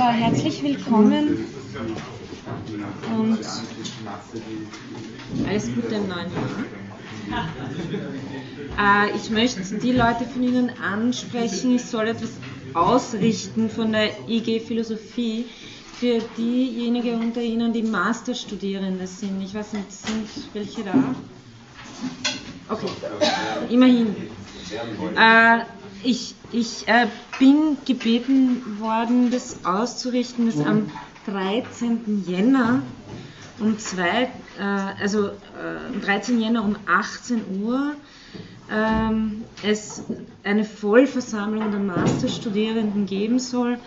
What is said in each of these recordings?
Also herzlich willkommen und alles Gute im neuen Jahr. Äh, ich möchte die Leute von Ihnen ansprechen, ich soll etwas ausrichten von der IG Philosophie für diejenigen unter Ihnen, die Masterstudierende sind. Ich weiß nicht, sind welche da? Okay, immerhin. Äh, ich ich äh, bin gebeten worden, das auszurichten, dass am 13. Jänner um zwei, äh, also äh, am 13. Jänner um 18 Uhr ähm, es eine Vollversammlung der Masterstudierenden geben soll,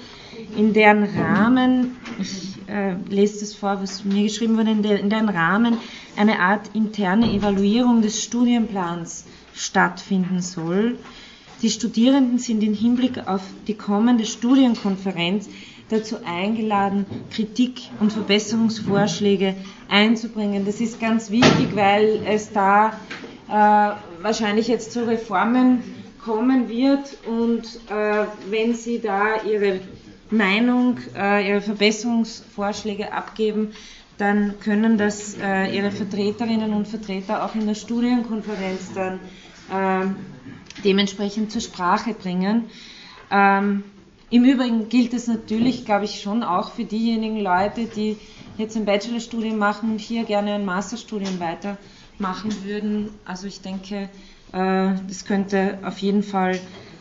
in deren Rahmen, ich äh, lese das vor, was mir geschrieben wurde, in, der, in deren Rahmen eine Art interne Evaluierung des Studienplans stattfinden soll die Studierenden sind im Hinblick auf die kommende Studienkonferenz dazu eingeladen, Kritik und Verbesserungsvorschläge einzubringen. Das ist ganz wichtig, weil es da äh, wahrscheinlich jetzt zu Reformen kommen wird und äh, wenn Sie da Ihre Meinung, äh, Ihre Verbesserungsvorschläge abgeben, dann können das äh, Ihre Vertreterinnen und Vertreter auch in der Studienkonferenz dann äh, dementsprechend zur Sprache bringen. Ähm, Im Übrigen gilt es natürlich, glaube ich, schon auch für diejenigen Leute, die jetzt ein Bachelorstudium machen und hier gerne ein Masterstudium weitermachen würden. Also ich denke, äh, das könnte auf jeden Fall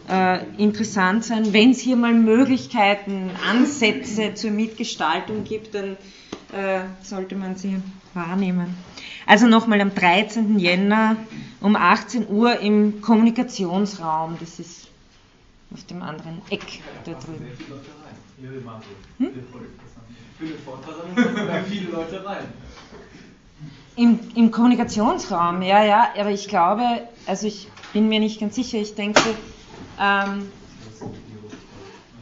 äh, interessant sein. Wenn es hier mal Möglichkeiten, Ansätze zur Mitgestaltung gibt, dann äh, sollte man sie wahrnehmen. Also nochmal am 13. Jänner um 18 Uhr im Kommunikationsraum. Das ist auf dem anderen Eck da drüben. Hm? Im, Im Kommunikationsraum, ja, ja, aber ich glaube, also ich bin mir nicht ganz sicher, ich denke, ähm,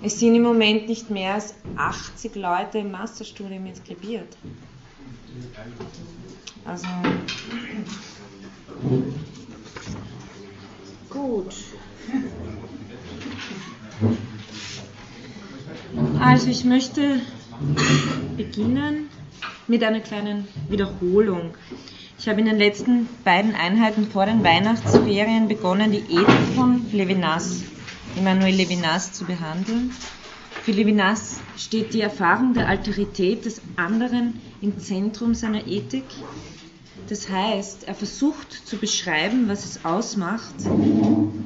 es sind im Moment nicht mehr als 80 Leute im Masterstudium inskribiert. Also gut. Also ich möchte beginnen mit einer kleinen Wiederholung. Ich habe in den letzten beiden Einheiten vor den Weihnachtsferien begonnen, die Ethik von Levinas, Emmanuel Levinas, zu behandeln. Für Levinas steht die Erfahrung der Alterität des anderen im Zentrum seiner Ethik. Das heißt, er versucht zu beschreiben, was es ausmacht,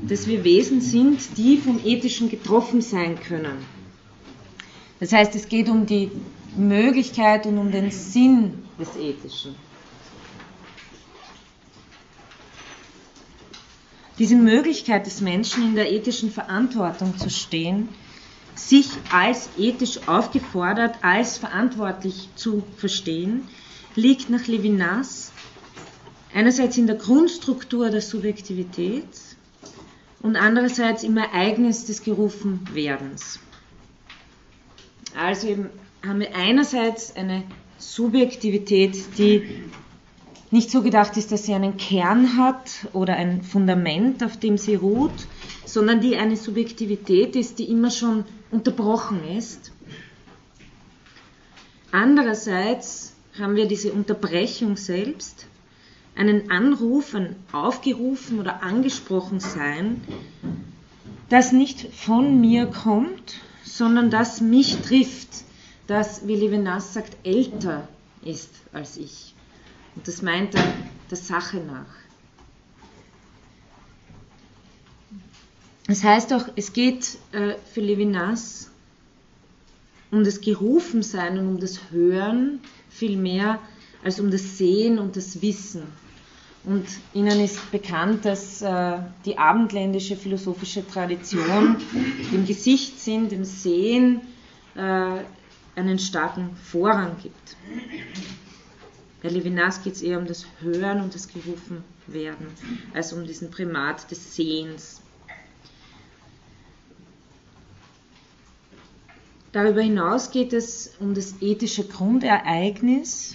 dass wir Wesen sind, die vom Ethischen getroffen sein können. Das heißt, es geht um die Möglichkeit und um den Sinn des Ethischen. Diese Möglichkeit des Menschen in der ethischen Verantwortung zu stehen, sich als ethisch aufgefordert, als verantwortlich zu verstehen, liegt nach Levinas einerseits in der Grundstruktur der Subjektivität und andererseits im Ereignis des Gerufenwerdens. Also haben wir einerseits eine Subjektivität, die nicht so gedacht ist, dass sie einen Kern hat oder ein Fundament, auf dem sie ruht, sondern die eine Subjektivität ist, die immer schon unterbrochen ist. Andererseits haben wir diese Unterbrechung selbst, einen Anruf, ein aufgerufen oder angesprochen sein, das nicht von mir kommt, sondern das mich trifft, das, wie Levinas sagt, älter ist als ich. Und das meint er der Sache nach. Das heißt auch, es geht äh, für Levinas um das Gerufensein und um das Hören viel mehr als um das Sehen und das Wissen. Und Ihnen ist bekannt, dass äh, die abendländische philosophische Tradition dem Gesichtssinn, dem Sehen äh, einen starken Vorrang gibt. Bei Levinas geht es eher um das Hören und das Gerufenwerden, als um diesen Primat des Sehens. Darüber hinaus geht es um das ethische Grundereignis,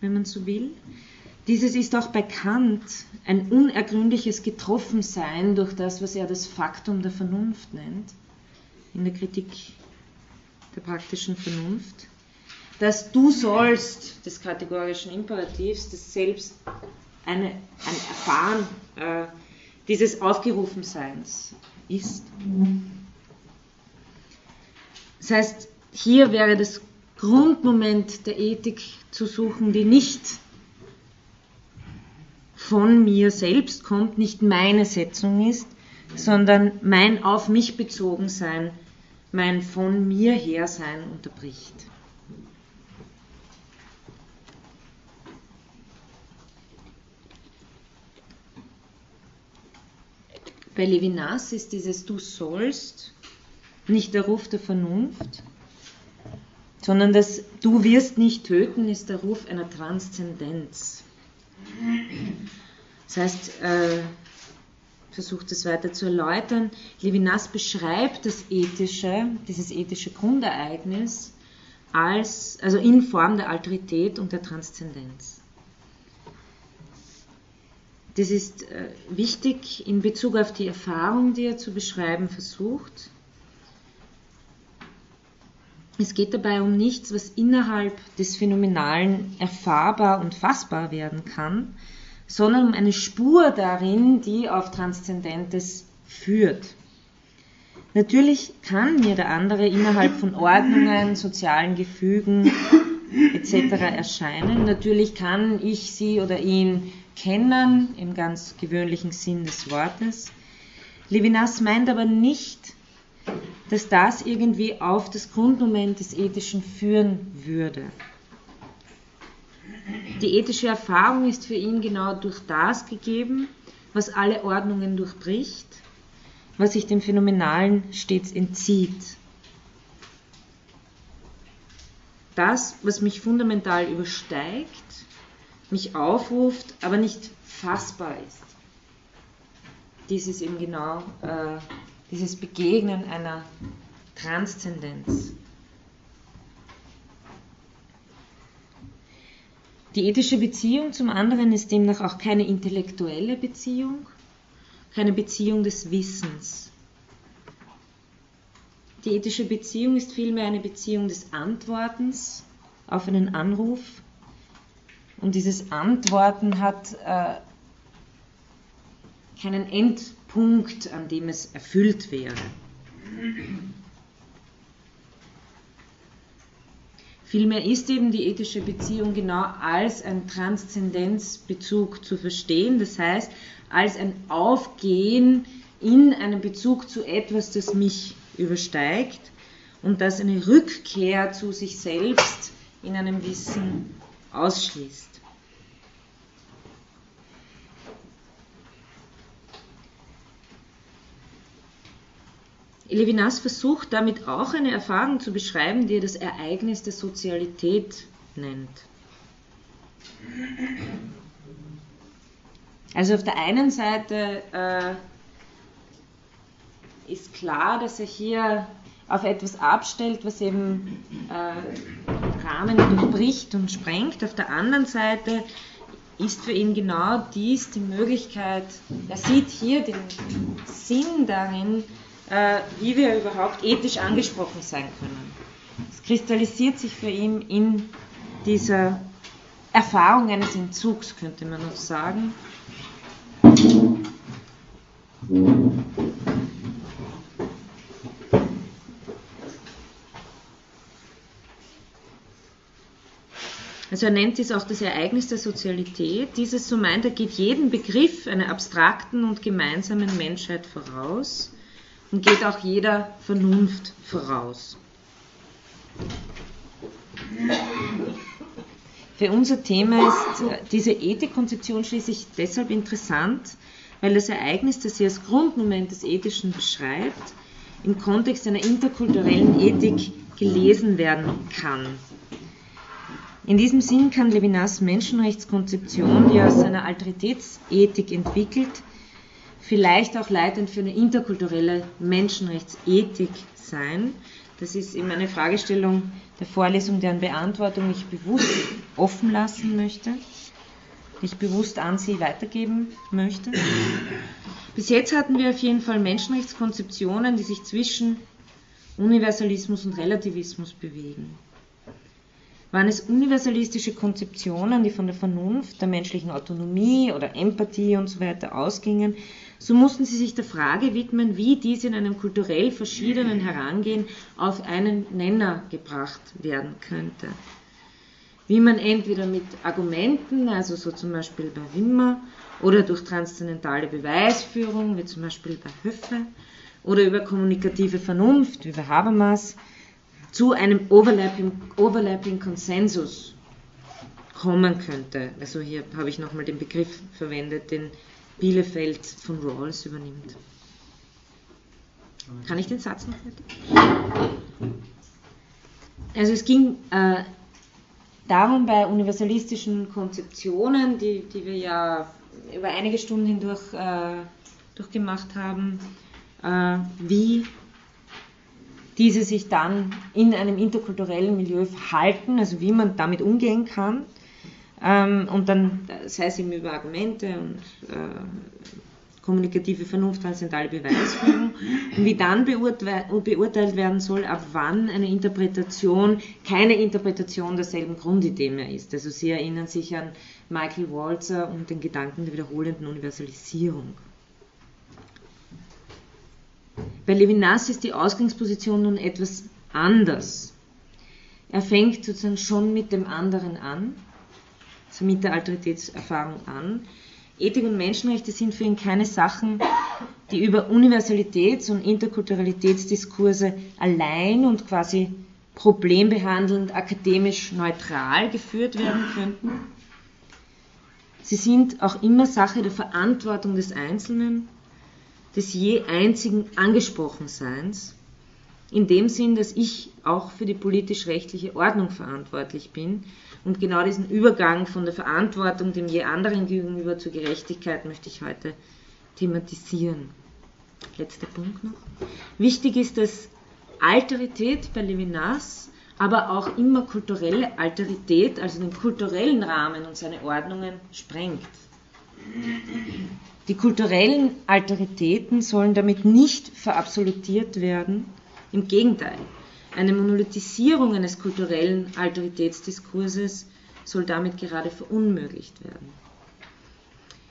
wenn man so will. Dieses ist auch bei Kant ein unergründliches Getroffensein durch das, was er das Faktum der Vernunft nennt, in der Kritik der praktischen Vernunft, dass du sollst des kategorischen Imperativs, des Selbst eine, ein Erfahren äh, dieses Aufgerufenseins ist. Das heißt, hier wäre das Grundmoment der Ethik zu suchen, die nicht von mir selbst kommt, nicht meine Setzung ist, sondern mein auf mich bezogen sein, mein von mir her sein unterbricht. Bei Levinas ist dieses Du sollst nicht der Ruf der Vernunft, sondern das Du wirst nicht töten ist der Ruf einer Transzendenz. Das heißt, äh, versucht es weiter zu erläutern. Levinas beschreibt das ethische, dieses ethische Grundereignis als, also in Form der Alterität und der Transzendenz. Das ist äh, wichtig in Bezug auf die Erfahrung, die er zu beschreiben versucht. Es geht dabei um nichts, was innerhalb des Phänomenalen erfahrbar und fassbar werden kann, sondern um eine Spur darin, die auf Transzendentes führt. Natürlich kann mir der andere innerhalb von Ordnungen, sozialen Gefügen etc. erscheinen. Natürlich kann ich sie oder ihn kennen, im ganz gewöhnlichen Sinn des Wortes. Levinas meint aber nicht, dass das irgendwie auf das Grundmoment des Ethischen führen würde. Die ethische Erfahrung ist für ihn genau durch das gegeben, was alle Ordnungen durchbricht, was sich dem Phänomenalen stets entzieht. Das, was mich fundamental übersteigt, mich aufruft, aber nicht fassbar ist. Dies ist eben genau äh, dieses Begegnen einer Transzendenz. Die ethische Beziehung zum anderen ist demnach auch keine intellektuelle Beziehung, keine Beziehung des Wissens. Die ethische Beziehung ist vielmehr eine Beziehung des Antwortens auf einen Anruf. Und dieses Antworten hat äh, keinen Endpunkt, an dem es erfüllt wäre. Vielmehr ist eben die ethische Beziehung genau als ein Transzendenzbezug zu verstehen, das heißt als ein Aufgehen in einen Bezug zu etwas, das mich übersteigt und das eine Rückkehr zu sich selbst in einem Wissen ausschließt. Levinas versucht damit auch eine Erfahrung zu beschreiben, die er das Ereignis der Sozialität nennt. Also auf der einen Seite äh, ist klar, dass er hier auf etwas abstellt, was eben äh, Rahmen durchbricht und sprengt. Auf der anderen Seite ist für ihn genau dies die Möglichkeit, er sieht hier den Sinn darin, äh, wie wir überhaupt ethisch angesprochen sein können. Es kristallisiert sich für ihn in dieser Erfahrung eines Entzugs, könnte man noch sagen. Also er nennt dies auch das Ereignis der Sozialität. Dieses, so meint er, geht jeden Begriff einer abstrakten und gemeinsamen Menschheit voraus und geht auch jeder Vernunft voraus. Für unser Thema ist diese Ethikkonzeption schließlich deshalb interessant, weil das Ereignis, das sie als Grundmoment des Ethischen beschreibt, im Kontext einer interkulturellen Ethik gelesen werden kann. In diesem Sinn kann Levinas Menschenrechtskonzeption, die aus seiner Alteritätsethik entwickelt, vielleicht auch leitend für eine interkulturelle Menschenrechtsethik sein. Das ist eben eine Fragestellung der Vorlesung, deren Beantwortung ich bewusst offen lassen möchte, ich bewusst an Sie weitergeben möchte. Bis jetzt hatten wir auf jeden Fall Menschenrechtskonzeptionen, die sich zwischen Universalismus und Relativismus bewegen. Waren es universalistische Konzeptionen, die von der Vernunft, der menschlichen Autonomie oder Empathie und so weiter ausgingen, so mussten sie sich der Frage widmen, wie dies in einem kulturell verschiedenen Herangehen auf einen Nenner gebracht werden könnte. Wie man entweder mit Argumenten, also so zum Beispiel bei Wimmer, oder durch transzendentale Beweisführung, wie zum Beispiel bei Höffe, oder über kommunikative Vernunft, wie bei Habermas, zu einem Overlapping, Overlapping Konsensus kommen könnte. Also hier habe ich nochmal den Begriff verwendet, den Bielefeld von Rawls übernimmt. Kann ich den Satz noch fertig? Also es ging äh, darum bei universalistischen Konzeptionen, die, die wir ja über einige Stunden hindurch äh, durchgemacht haben, äh, wie diese sich dann in einem interkulturellen Milieu verhalten, also wie man damit umgehen kann. Ähm, und dann, sei es eben über Argumente und äh, kommunikative Vernunft, transzendentale Beweisführung, und wie dann beurteilt werden soll, ab wann eine Interpretation keine Interpretation derselben Grundidee mehr ist. Also Sie erinnern sich an Michael Walzer und den Gedanken der wiederholenden Universalisierung. Bei Levinas ist die Ausgangsposition nun etwas anders. Er fängt sozusagen schon mit dem anderen an, also mit der Alteritätserfahrung an. Ethik und Menschenrechte sind für ihn keine Sachen, die über Universalitäts- und Interkulturalitätsdiskurse allein und quasi problembehandelnd akademisch neutral geführt werden könnten. Sie sind auch immer Sache der Verantwortung des Einzelnen des je einzigen Angesprochenseins, in dem Sinn, dass ich auch für die politisch-rechtliche Ordnung verantwortlich bin. Und genau diesen Übergang von der Verantwortung dem je anderen gegenüber zur Gerechtigkeit möchte ich heute thematisieren. Letzter Punkt noch. Wichtig ist, dass Alterität bei Levinas, aber auch immer kulturelle Alterität, also den kulturellen Rahmen und seine Ordnungen sprengt. Die kulturellen Alteritäten sollen damit nicht verabsolutiert werden. Im Gegenteil, eine Monolithisierung eines kulturellen Alteritätsdiskurses soll damit gerade verunmöglicht werden.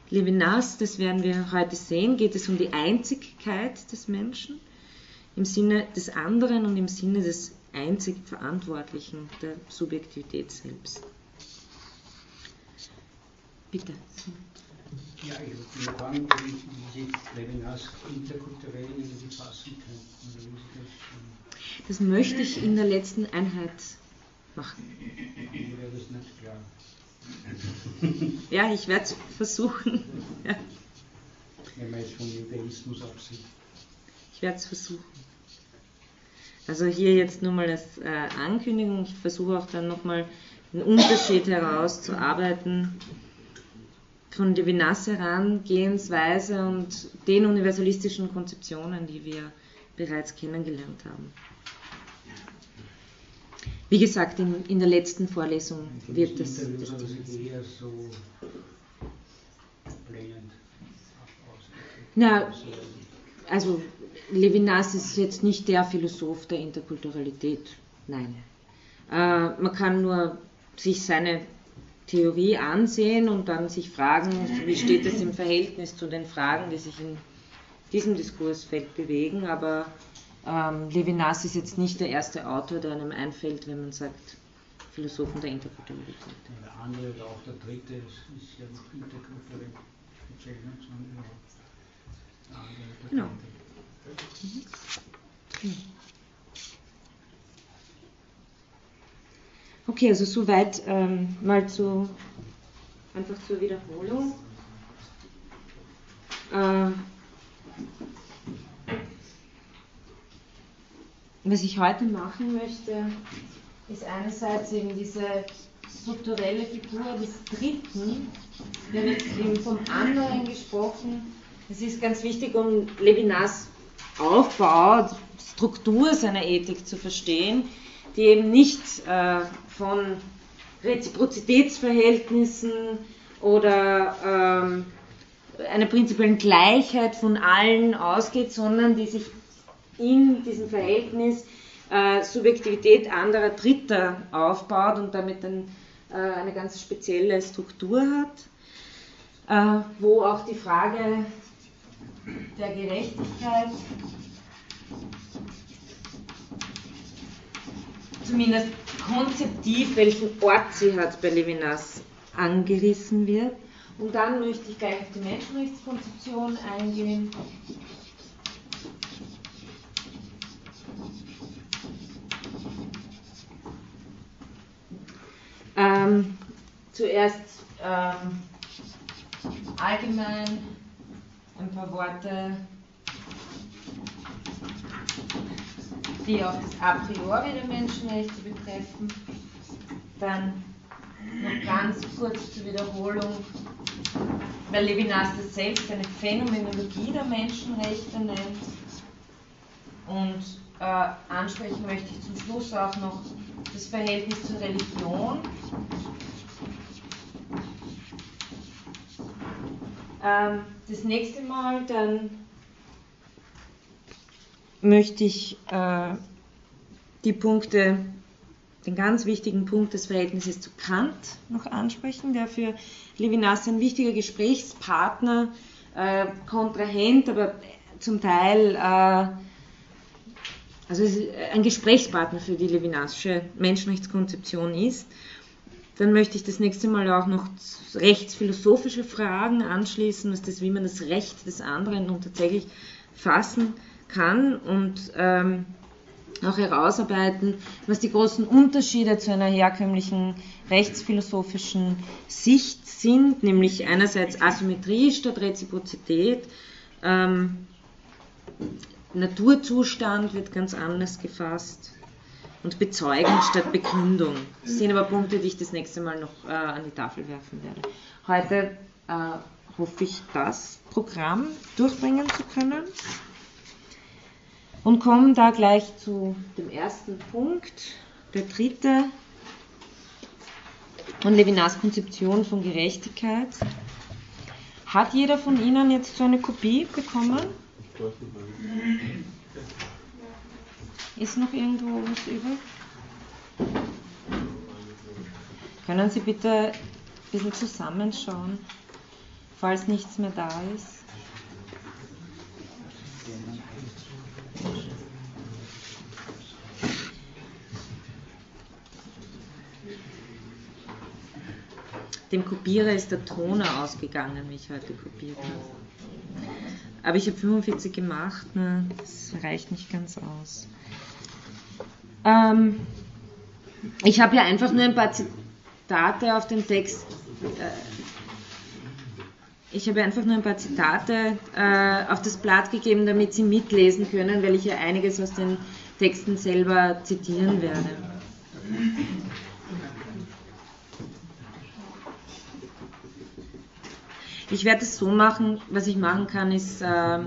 Levinas, das werden wir heute sehen, geht es um die Einzigkeit des Menschen im Sinne des anderen und im Sinne des einzig Verantwortlichen der Subjektivität selbst. Bitte. Ja, ich würde mich fragen, wie Sie Levinas interkulturell irgendwie fassen könnten. Das möchte ich in der letzten Einheit machen. Mir wäre das nicht klar. Ja, ich werde es versuchen. Ja. Wenn man jetzt von Judaismus absieht. Ich werde es versuchen. Also hier jetzt nur mal als äh, Ankündigung. Ich versuche auch dann nochmal einen Unterschied herauszuarbeiten von Levinas Herangehensweise und den universalistischen Konzeptionen, die wir bereits kennengelernt haben. Wie gesagt, in, in der letzten Vorlesung wird das. das Na, also Levinas ist jetzt nicht der Philosoph der Interkulturalität, nein. Äh, man kann nur sich seine Theorie ansehen und dann sich fragen, wie steht es im Verhältnis zu den Fragen, die sich in diesem Diskursfeld bewegen. Aber ähm, Levinas ist jetzt nicht der erste Autor, der einem einfällt, wenn man sagt, Philosophen der Interkulturalität. Der andere oder auch der dritte ist, ist ja noch interkulturell. Genau. Mhm. Okay, also soweit ähm, mal zu, einfach zur Wiederholung. Äh, was ich heute machen möchte, ist einerseits eben diese strukturelle Figur des Dritten. Wir haben jetzt eben vom anderen gesprochen. Es ist ganz wichtig, um Levinas Aufbau, Struktur seiner Ethik zu verstehen, die eben nicht äh, von Reziprozitätsverhältnissen oder ähm, einer prinzipiellen Gleichheit von allen ausgeht, sondern die sich in diesem Verhältnis äh, Subjektivität anderer Dritter aufbaut und damit ein, äh, eine ganz spezielle Struktur hat, äh, wo auch die Frage der Gerechtigkeit zumindest konzeptiv, welchen Ort sie hat bei Levinas, angerissen wird. Und dann möchte ich gleich auf die Menschenrechtskonzeption eingehen. Ähm, zuerst ähm, allgemein ein paar Worte, die auch das A priori der Menschenrechte betreffen. Dann noch ganz kurz zur Wiederholung, weil Levinas das selbst eine Phänomenologie der Menschenrechte nennt. Und äh, ansprechen möchte ich zum Schluss auch noch das Verhältnis zur Religion. Ähm, das nächste Mal dann möchte ich äh, die Punkte, den ganz wichtigen Punkt des Verhältnisses zu Kant noch ansprechen, der für Levinas ein wichtiger Gesprächspartner, äh, Kontrahent, aber zum Teil äh, also ein Gesprächspartner für die Levinasche Menschenrechtskonzeption ist. Dann möchte ich das nächste Mal auch noch rechtsphilosophische Fragen anschließen, was das, wie man das Recht des anderen nun tatsächlich fassen kann und ähm, auch herausarbeiten, was die großen Unterschiede zu einer herkömmlichen rechtsphilosophischen Sicht sind, nämlich einerseits Asymmetrie statt Reziprozität, ähm, Naturzustand wird ganz anders gefasst und Bezeugung statt Bekundung. Das sind aber Punkte, die ich das nächste Mal noch äh, an die Tafel werfen werde. Heute äh, hoffe ich, das Programm durchbringen zu können und komme da gleich zu dem ersten Punkt, der dritte von Levinas Konzeption von Gerechtigkeit. Hat jeder von Ihnen jetzt so eine Kopie bekommen? Ist noch irgendwo was übrig? Können Sie bitte ein bisschen zusammenschauen, falls nichts mehr da ist? Dem Kopierer ist der Toner ausgegangen, wie ich heute kopiert habe. Aber ich habe 45 gemacht, ne? das reicht nicht ganz aus. Ähm, ich habe ja einfach nur ein paar Zitate auf den Text. Äh, ich habe einfach nur ein paar Zitate äh, auf das Blatt gegeben, damit Sie mitlesen können, weil ich ja einiges aus den Texten selber zitieren werde. Ich werde es so machen, was ich machen kann, ist, äh,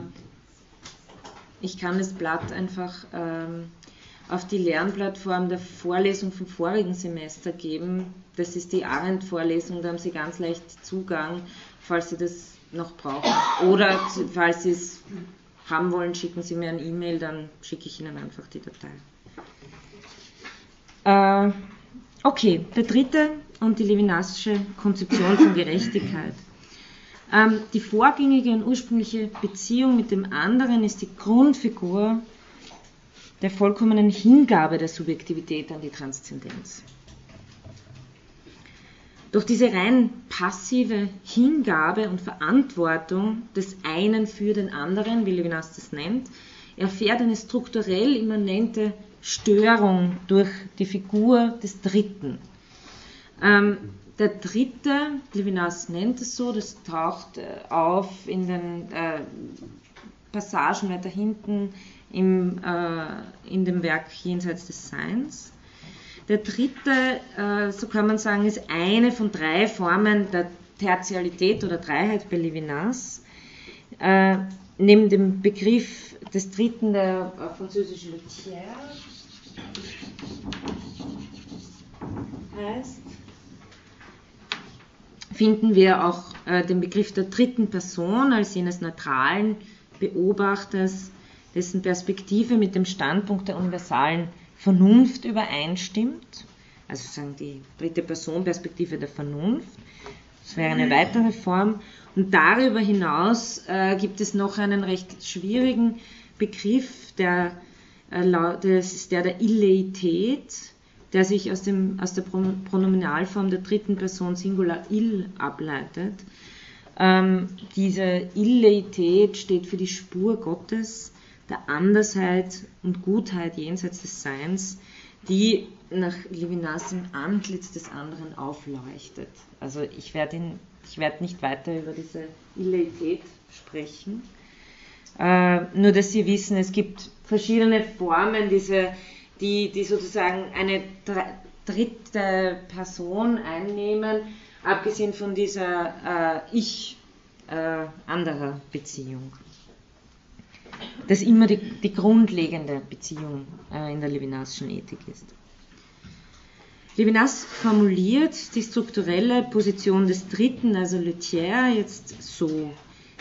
ich kann das Blatt einfach äh, auf die Lernplattform der Vorlesung vom vorigen Semester geben. Das ist die Arendt-Vorlesung, da haben Sie ganz leicht Zugang, falls Sie das noch brauchen. Oder falls Sie es haben wollen, schicken Sie mir ein E-Mail, dann schicke ich Ihnen einfach die Datei. Äh, okay, der dritte und die Levinasische Konzeption von Gerechtigkeit. Ähm, die vorgängige und ursprüngliche Beziehung mit dem anderen ist die Grundfigur der vollkommenen Hingabe der Subjektivität an die Transzendenz. Durch diese rein passive Hingabe und Verantwortung des einen für den anderen, wie Levinas das nennt, erfährt eine strukturell immanente Störung durch die Figur des Dritten. Ähm, der dritte, Levinas nennt es so, das taucht äh, auf in den äh, Passagen weiter hinten im, äh, in dem Werk Jenseits des Seins. Der dritte, äh, so kann man sagen, ist eine von drei Formen der Tertialität oder Dreiheit bei Levinas. Äh, neben dem Begriff des dritten der äh, französische Luthier heißt, finden wir auch äh, den Begriff der dritten Person als jenes neutralen Beobachters, dessen Perspektive mit dem Standpunkt der universalen Vernunft übereinstimmt, also sagen die dritte Person Perspektive der Vernunft. Das wäre eine weitere Form. Und darüber hinaus äh, gibt es noch einen recht schwierigen Begriff, der, äh, das ist der der Illeität, der sich aus, dem, aus der Pronominalform der dritten Person Singular ill ableitet. Ähm, diese Illeität steht für die Spur Gottes, der Andersheit und Gutheit jenseits des Seins, die nach Levinas im Antlitz des anderen aufleuchtet. Also ich werde, werde nicht weiter über diese Illeität sprechen. Äh, nur, dass Sie wissen, es gibt verschiedene Formen, diese, die, die sozusagen eine dritte Person einnehmen, abgesehen von dieser äh, Ich äh. Das immer die, die grundlegende Beziehung äh, in der Levinasschen Ethik ist. Levinas formuliert die strukturelle Position des Dritten, also Le Tiers, jetzt so.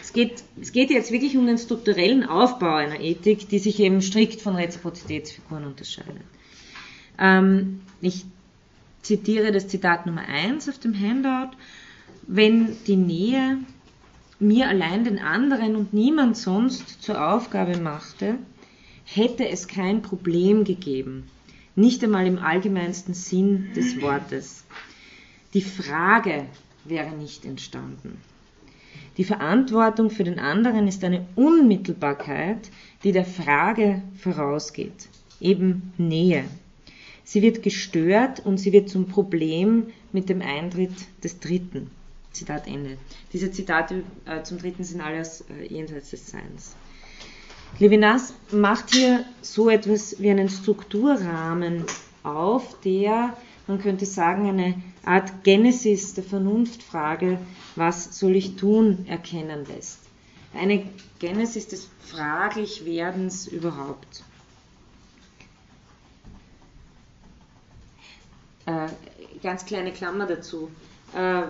Es geht, es geht jetzt wirklich um den strukturellen Aufbau einer Ethik, die sich eben strikt von Reziprozitätsfiguren unterscheidet. Ähm, ich zitiere das Zitat Nummer 1 auf dem Handout. Wenn die Nähe mir allein den anderen und niemand sonst zur Aufgabe machte, hätte es kein Problem gegeben, nicht einmal im allgemeinsten Sinn des Wortes. Die Frage wäre nicht entstanden. Die Verantwortung für den anderen ist eine Unmittelbarkeit, die der Frage vorausgeht, eben Nähe. Sie wird gestört und sie wird zum Problem mit dem Eintritt des Dritten. Zitat Ende. Diese Zitate äh, zum Dritten sind alles äh, jenseits des Seins. Levinas macht hier so etwas wie einen Strukturrahmen auf, der, man könnte sagen, eine Art Genesis der Vernunftfrage, was soll ich tun, erkennen lässt. Eine Genesis des Fraglichwerdens überhaupt. Äh, ganz kleine Klammer dazu. Äh,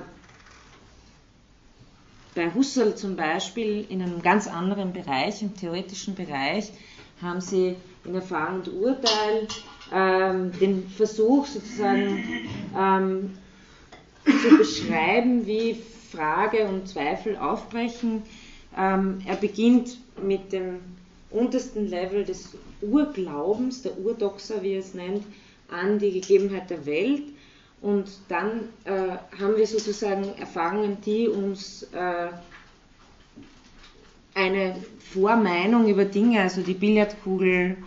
bei Husserl zum Beispiel in einem ganz anderen Bereich, im theoretischen Bereich, haben sie in Erfahrung und Urteil ähm, den Versuch sozusagen ähm, zu beschreiben, wie Frage und Zweifel aufbrechen. Ähm, er beginnt mit dem untersten Level des Urglaubens, der Urdoxer, wie er es nennt, an die Gegebenheit der Welt und dann äh, haben wir sozusagen Erfahrungen, die uns äh, eine Vormeinung über Dinge, also die Billardkugel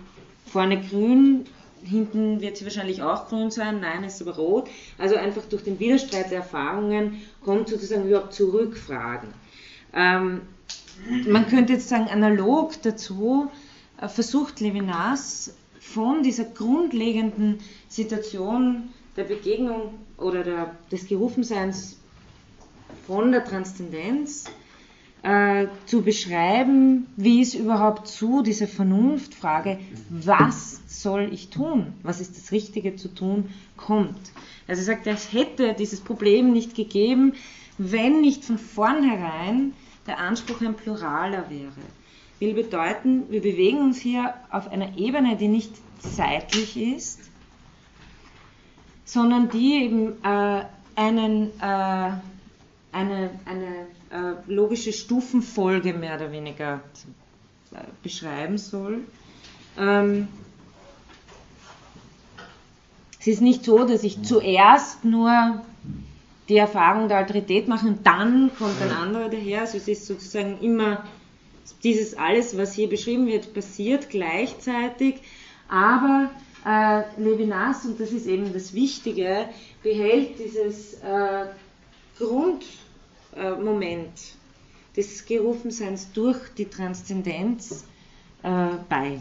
vorne grün, hinten wird sie wahrscheinlich auch grün sein, nein, ist aber rot. Also einfach durch den Widerstreit der Erfahrungen kommt sozusagen überhaupt zu Rückfragen. Ähm, man könnte jetzt sagen, analog dazu äh, versucht Levinas von dieser grundlegenden Situation der Begegnung oder der, des Gerufenseins von der Transzendenz äh, zu beschreiben, wie es überhaupt zu dieser Vernunftfrage, was soll ich tun, was ist das Richtige zu tun, kommt. Also er sagt, es hätte dieses Problem nicht gegeben, wenn nicht von vornherein der Anspruch ein pluraler wäre. Will bedeuten, wir bewegen uns hier auf einer Ebene, die nicht zeitlich ist, sondern die eben äh, einen, äh, eine, eine äh, logische Stufenfolge mehr oder weniger äh, beschreiben soll. Ähm, es ist nicht so, dass ich zuerst nur die Erfahrung der Alterität mache und dann kommt ein anderer daher. Also es ist sozusagen immer dieses alles, was hier beschrieben wird, passiert gleichzeitig, aber äh, Levinas, und das ist eben das Wichtige, behält dieses äh, Grundmoment äh, des Gerufenseins durch die Transzendenz äh, bei.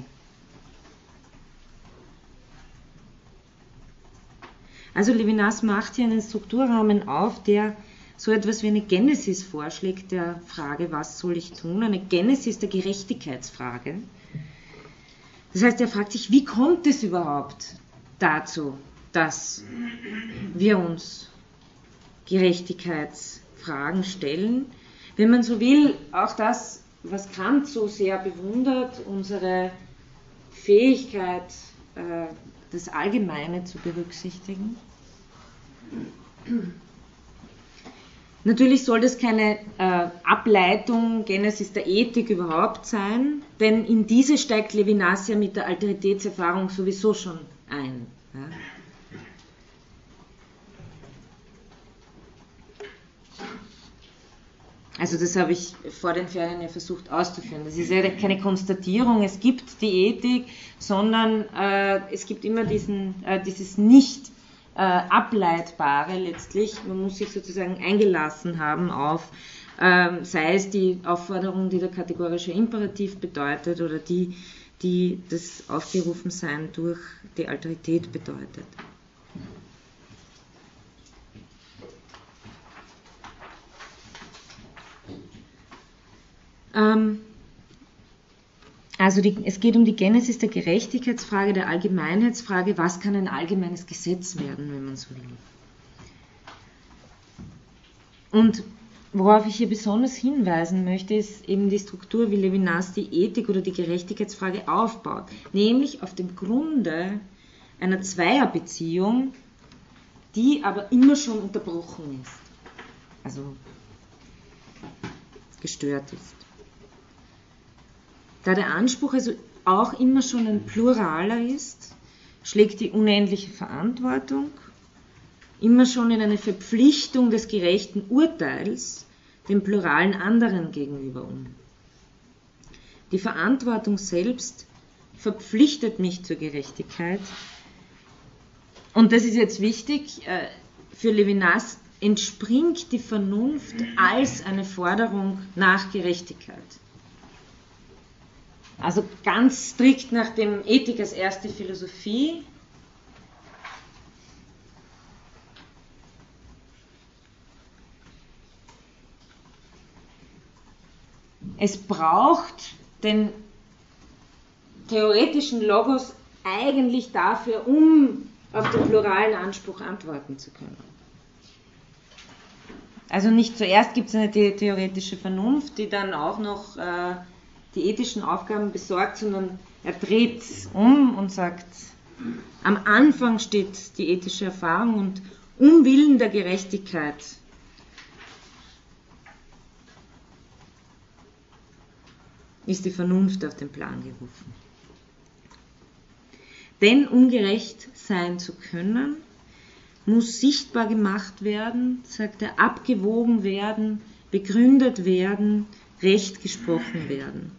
Also Levinas macht hier einen Strukturrahmen auf, der so etwas wie eine Genesis vorschlägt der Frage, was soll ich tun, eine Genesis der Gerechtigkeitsfrage. Das heißt, er fragt sich, wie kommt es überhaupt dazu, dass wir uns Gerechtigkeitsfragen stellen? Wenn man so will, auch das was Kant so sehr bewundert, unsere Fähigkeit, äh, das Allgemeine zu berücksichtigen. Natürlich soll das keine äh, Ableitung Genesis der Ethik überhaupt sein, denn in diese steigt Levinas ja mit der Alteritätserfahrung sowieso schon ein. Ja. Also das habe ich vor den Ferien ja versucht auszuführen. Das ist ja keine Konstatierung, es gibt die Ethik, sondern äh, es gibt immer diesen, äh, dieses nicht äh, ableitbare letztlich. Man muss sich sozusagen eingelassen haben auf, ähm, sei es die Aufforderung, die der kategorische Imperativ bedeutet oder die, die das Aufgerufensein durch die Alterität bedeutet. Ähm, also die, es geht um die Genesis der Gerechtigkeitsfrage, der Allgemeinheitsfrage, was kann ein allgemeines Gesetz werden, wenn man so will. Und worauf ich hier besonders hinweisen möchte, ist eben die Struktur, wie Levinas die Ethik oder die Gerechtigkeitsfrage aufbaut, nämlich auf dem Grunde einer Zweierbeziehung, die aber immer schon unterbrochen ist, also gestört ist. Da der Anspruch also auch immer schon ein pluraler ist, schlägt die unendliche Verantwortung immer schon in eine Verpflichtung des gerechten Urteils dem pluralen anderen gegenüber um. Die Verantwortung selbst verpflichtet mich zur Gerechtigkeit. Und das ist jetzt wichtig, äh, für Levinas entspringt die Vernunft als eine Forderung nach Gerechtigkeit. Also ganz strikt nach dem Ethik als erste Philosophie. Es braucht den theoretischen Logos eigentlich dafür, um auf den pluralen Anspruch antworten zu können. Also nicht zuerst gibt es eine theoretische Vernunft, die dann auch noch äh, die ethischen Aufgaben besorgt, sondern er dreht um und sagt, am Anfang steht die ethische Erfahrung und um Willen der Gerechtigkeit ist die Vernunft auf den Plan gerufen. Denn um gerecht sein zu können, muss sichtbar gemacht werden, sagt er, abgewogen werden, begründet werden, recht gesprochen werden.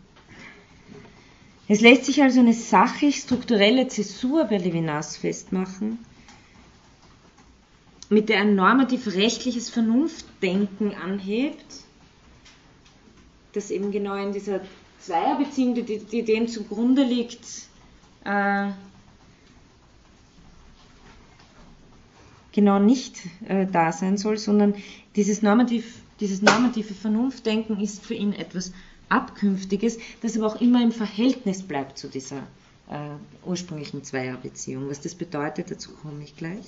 Es lässt sich also eine sachlich-strukturelle Zäsur bei Levinas festmachen, mit der ein normativ-rechtliches Vernunftdenken anhebt, das eben genau in dieser Zweierbeziehung, die, die dem zugrunde liegt, äh, genau nicht äh, da sein soll, sondern dieses, normativ, dieses normative Vernunftdenken ist für ihn etwas Abkünftiges, das aber auch immer im Verhältnis bleibt zu dieser äh, ursprünglichen Zweierbeziehung. Was das bedeutet, dazu komme ich gleich.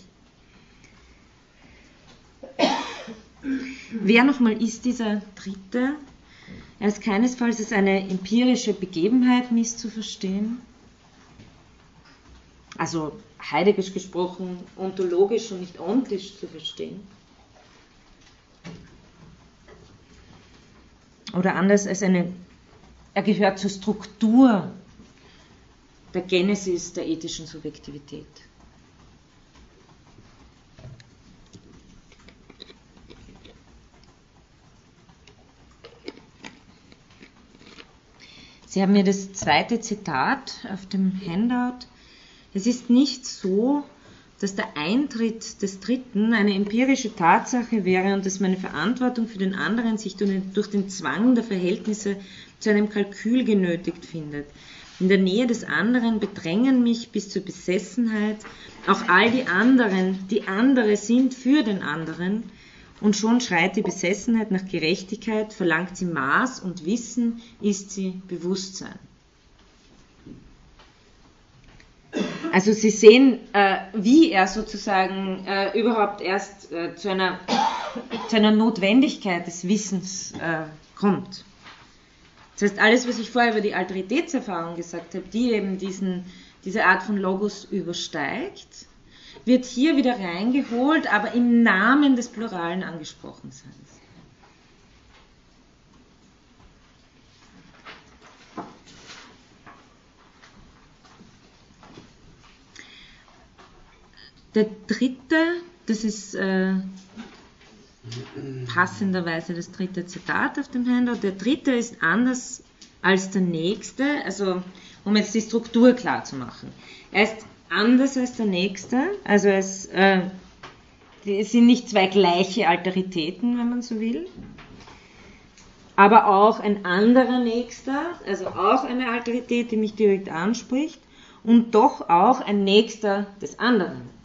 Wer nochmal ist dieser Dritte? Er ist keinesfalls eine empirische Begebenheit misszuverstehen. Also heidegisch gesprochen, ontologisch und nicht ontisch zu verstehen. Oder anders als eine, er gehört zur Struktur der Genesis der ethischen Subjektivität. Sie haben mir das zweite Zitat auf dem Handout. Es ist nicht so, dass der Eintritt des Dritten eine empirische Tatsache wäre und dass meine Verantwortung für den anderen sich durch den Zwang der Verhältnisse zu einem Kalkül genötigt findet. In der Nähe des anderen bedrängen mich bis zur Besessenheit auch all die anderen, die andere sind für den anderen, und schon schreit die Besessenheit nach Gerechtigkeit, verlangt sie Maß und Wissen, ist sie Bewusstsein. Also Sie sehen, äh, wie er sozusagen äh, überhaupt erst äh, zu, einer, zu einer Notwendigkeit des Wissens äh, kommt. Das heißt, alles, was ich vorher über die Alteritätserfahrung gesagt habe, die eben diesen, diese Art von Logos übersteigt, wird hier wieder reingeholt, aber im Namen des pluralen Angesprochenseins. Der dritte, das ist äh, passenderweise das dritte Zitat auf dem Handout, der dritte ist anders als der nächste, also um jetzt die Struktur klar zu machen. Er ist anders als der nächste, also es, äh, es sind nicht zwei gleiche Alteritäten, wenn man so will, aber auch ein anderer Nächster, also auch eine Alterität, die mich direkt anspricht, und doch auch ein Nächster des anderen.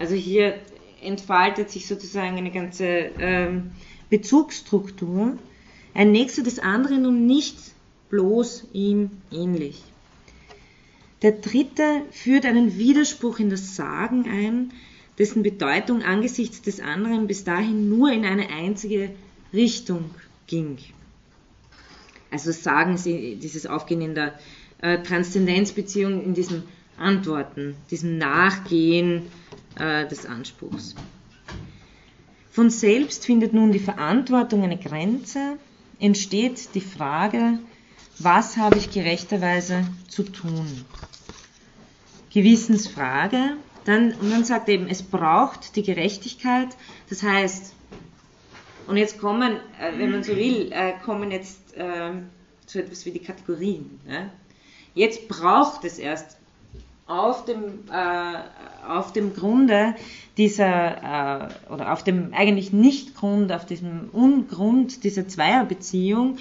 Also hier entfaltet sich sozusagen eine ganze ähm, Bezugsstruktur. Ein Nächster des anderen und nicht bloß ihm ähnlich. Der dritte führt einen Widerspruch in das Sagen ein, dessen Bedeutung angesichts des anderen bis dahin nur in eine einzige Richtung ging. Also Sagen, dieses Aufgehen in der äh, Transzendenzbeziehung, in diesem Antworten, diesem Nachgehen äh, des Anspruchs. Von selbst findet nun die Verantwortung eine Grenze, entsteht die Frage, was habe ich gerechterweise zu tun? Gewissensfrage, dann, und dann sagt eben, es braucht die Gerechtigkeit, das heißt, und jetzt kommen, äh, wenn man so will, äh, kommen jetzt äh, so etwas wie die Kategorien. Ne? Jetzt braucht es erst auf dem, äh, auf dem Grunde dieser, äh, oder auf dem eigentlich Nicht-Grund, auf diesem Ungrund dieser Zweierbeziehung,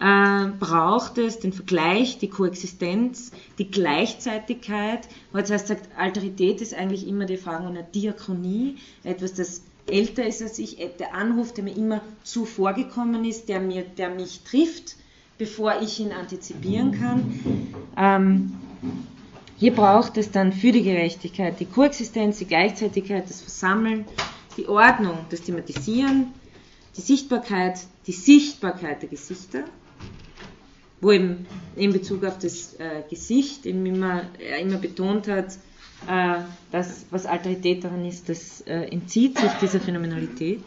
äh, braucht es den Vergleich, die Koexistenz, die Gleichzeitigkeit. Was heißt, sagt, Alterität ist eigentlich immer die Frage einer Diachronie, etwas, das älter ist als ich, der Anruf, der mir immer zuvorgekommen ist, der, mir, der mich trifft, bevor ich ihn antizipieren kann. Ähm, hier braucht es dann für die Gerechtigkeit die Koexistenz, die Gleichzeitigkeit, das Versammeln, die Ordnung, das Thematisieren, die Sichtbarkeit, die Sichtbarkeit der Gesichter, wo eben in Bezug auf das äh, Gesicht eben immer, er immer betont hat, äh, dass was Alterität daran ist, das äh, entzieht sich dieser Phänomenalität.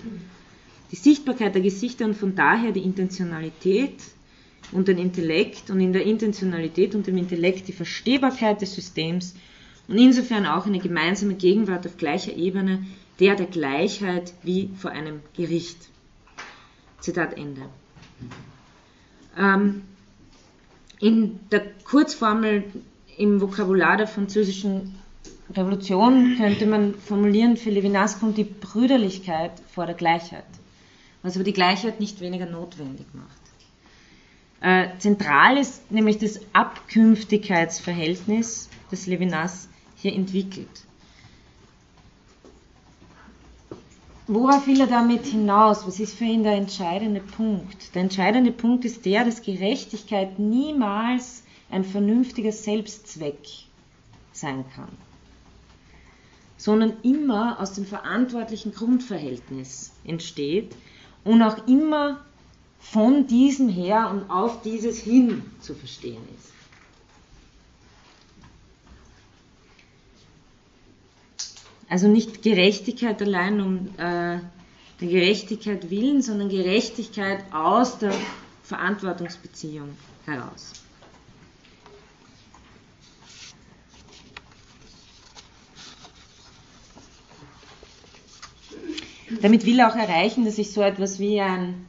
Die Sichtbarkeit der Gesichter und von daher die Intentionalität, und den Intellekt und in der Intentionalität und dem Intellekt die Verstehbarkeit des Systems und insofern auch eine gemeinsame Gegenwart auf gleicher Ebene der der Gleichheit wie vor einem Gericht. Zitat Ende. Ähm, in der Kurzformel im Vokabular der französischen Revolution könnte man formulieren, für Levinas kommt die Brüderlichkeit vor der Gleichheit, was aber die Gleichheit nicht weniger notwendig macht. Äh, zentral ist nämlich das Abkünftigkeitsverhältnis, das Levinas hier entwickelt. Worauf will er damit hinaus? Was ist für ihn der entscheidende Punkt? Der entscheidende Punkt ist der, dass Gerechtigkeit niemals ein vernünftiger Selbstzweck sein kann, sondern immer aus dem verantwortlichen Grundverhältnis entsteht und auch immer von diesem her und auf dieses hin zu verstehen ist. Also nicht Gerechtigkeit allein um äh, der Gerechtigkeit willen, sondern Gerechtigkeit aus der Verantwortungsbeziehung heraus. Damit will er auch erreichen, dass ich so etwas wie ein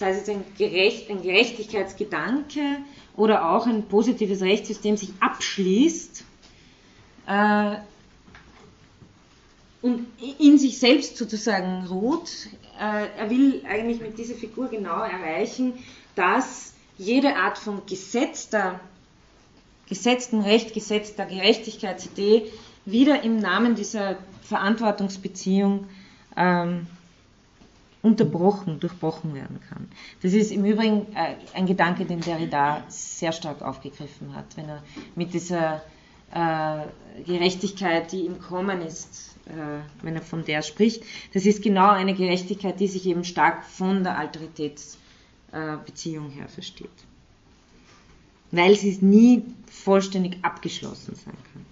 sei es jetzt ein, Gerecht, ein Gerechtigkeitsgedanke oder auch ein positives Rechtssystem sich abschließt äh, und in sich selbst sozusagen ruht. Äh, er will eigentlich mit dieser Figur genau erreichen, dass jede Art von gesetzter, gesetzten Recht, gesetzter Gerechtigkeitsidee wieder im Namen dieser Verantwortungsbeziehung ähm, unterbrochen, durchbrochen werden kann. Das ist im Übrigen äh, ein Gedanke, den Derrida sehr stark aufgegriffen hat, wenn er mit dieser äh, Gerechtigkeit, die im Kommen ist, äh, wenn er von der spricht. Das ist genau eine Gerechtigkeit, die sich eben stark von der Alterität äh, her versteht. Weil sie nie vollständig abgeschlossen sein kann.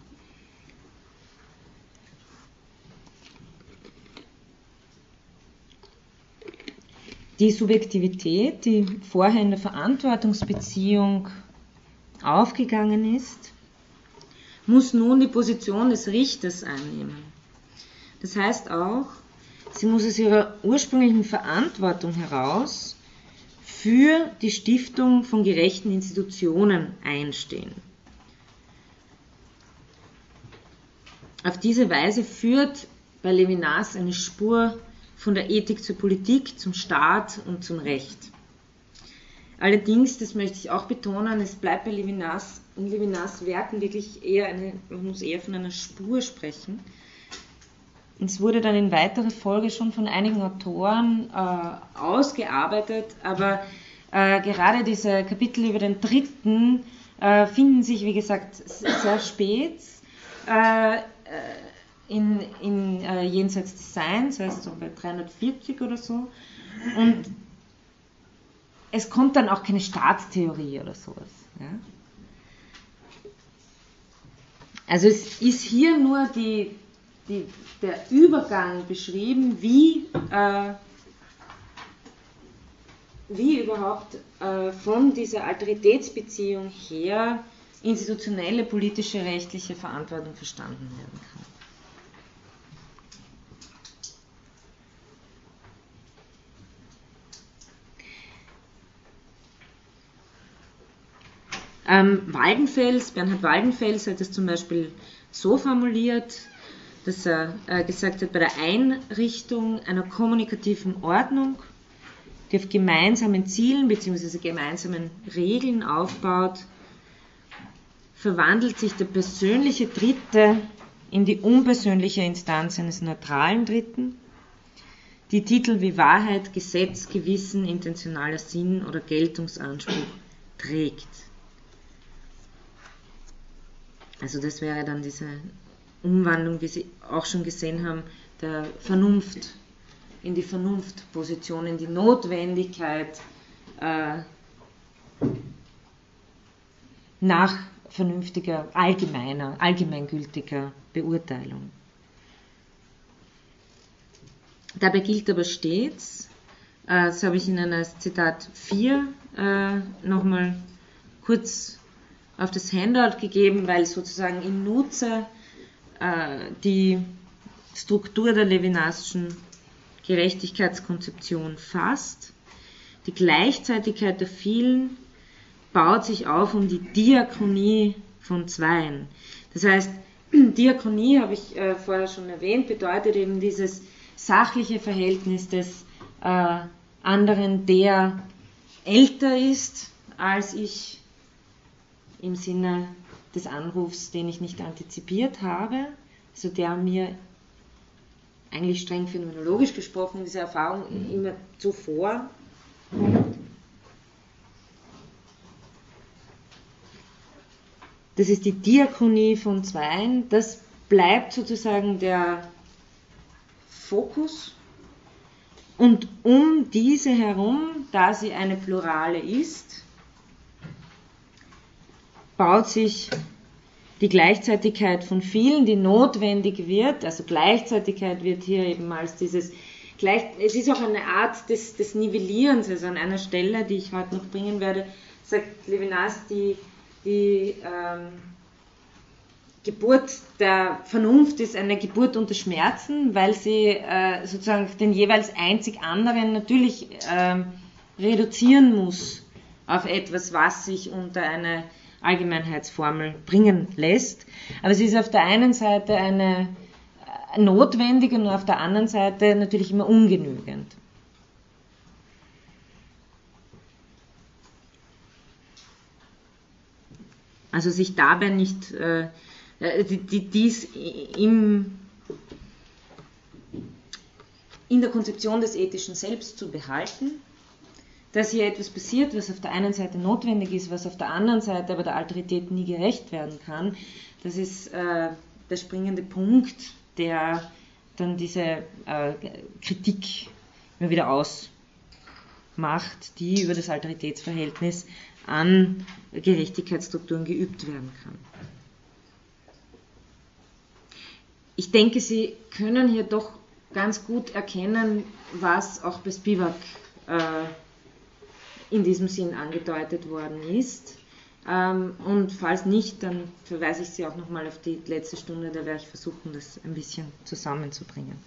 Die Subjektivität, die vorher in der Verantwortungsbeziehung aufgegangen ist, muss nun die Position des Richters einnehmen. Das heißt auch, sie muss aus ihrer ursprünglichen Verantwortung heraus für die Stiftung von gerechten Institutionen einstehen. Auf diese Weise führt bei Levinas eine Spur von der Ethik zur Politik, zum Staat und zum Recht. Allerdings, das möchte ich auch betonen, es bleibt bei Levinas, in Levinas Werken wirklich eher eine, man muss eher von einer Spur sprechen. Es wurde dann in weiterer Folge schon von einigen Autoren äh, ausgearbeitet, aber äh, gerade diese Kapitel über den dritten äh, finden sich, wie gesagt, sehr spät äh, äh, in, in äh, Jenseits Designs, heißt so bei 340 oder so. Und es kommt dann auch keine Staatstheorie oder sowas. Ja? Also es ist hier nur die, die, der Übergang beschrieben, wie, äh, wie überhaupt äh, von dieser Alteritätsbeziehung her institutionelle, politische, rechtliche Verantwortung verstanden werden kann. Ähm, Waldenfels, Bernhard Waldenfels hat es zum Beispiel so formuliert, dass er äh, gesagt hat, bei der Einrichtung einer kommunikativen Ordnung, die auf gemeinsamen Zielen bzw. gemeinsamen Regeln aufbaut, verwandelt sich der persönliche Dritte in die unpersönliche Instanz eines neutralen Dritten, die Titel wie Wahrheit, Gesetz, Gewissen, intentionaler Sinn oder Geltungsanspruch trägt. Also das wäre dann diese Umwandlung, wie Sie auch schon gesehen haben, der Vernunft in die Vernunftposition, in die Notwendigkeit äh, nach vernünftiger, allgemeiner, allgemeingültiger Beurteilung. Dabei gilt aber stets, äh, das habe ich in als Zitat 4 äh, nochmal kurz auf das Handout gegeben, weil sozusagen in Nutzer äh, die Struktur der Levinasschen Gerechtigkeitskonzeption fasst. Die Gleichzeitigkeit der vielen baut sich auf um die Diakonie von Zweien. Das heißt, Diakonie, habe ich äh, vorher schon erwähnt, bedeutet eben dieses sachliche Verhältnis des äh, anderen, der älter ist als ich im Sinne des Anrufs, den ich nicht antizipiert habe, also der mir eigentlich streng phänomenologisch gesprochen diese Erfahrung immer zuvor Das ist die Diakonie von Zweien. Das bleibt sozusagen der Fokus. Und um diese herum, da sie eine Plurale ist, baut sich die Gleichzeitigkeit von vielen, die notwendig wird, also Gleichzeitigkeit wird hier eben als dieses, gleich, es ist auch eine Art des, des Nivellierens, also an einer Stelle, die ich heute noch bringen werde, sagt Levinas, die, die ähm, Geburt der Vernunft ist eine Geburt unter Schmerzen, weil sie äh, sozusagen den jeweils einzig anderen natürlich ähm, reduzieren muss auf etwas, was sich unter eine Allgemeinheitsformel bringen lässt. Aber es ist auf der einen Seite eine äh, notwendige und auf der anderen Seite natürlich immer ungenügend. Also sich dabei nicht äh, äh dies im, in der Konzeption des ethischen Selbst zu behalten dass hier etwas passiert, was auf der einen Seite notwendig ist, was auf der anderen Seite aber der Alterität nie gerecht werden kann, das ist äh, der springende Punkt, der dann diese äh, Kritik immer wieder Macht, die über das Alteritätsverhältnis an Gerechtigkeitsstrukturen geübt werden kann. Ich denke, Sie können hier doch ganz gut erkennen, was auch bei Spivak äh, in diesem Sinn angedeutet worden ist. Ähm, und falls nicht, dann verweise ich Sie auch nochmal auf die letzte Stunde, da werde ich versuchen, das ein bisschen zusammenzubringen.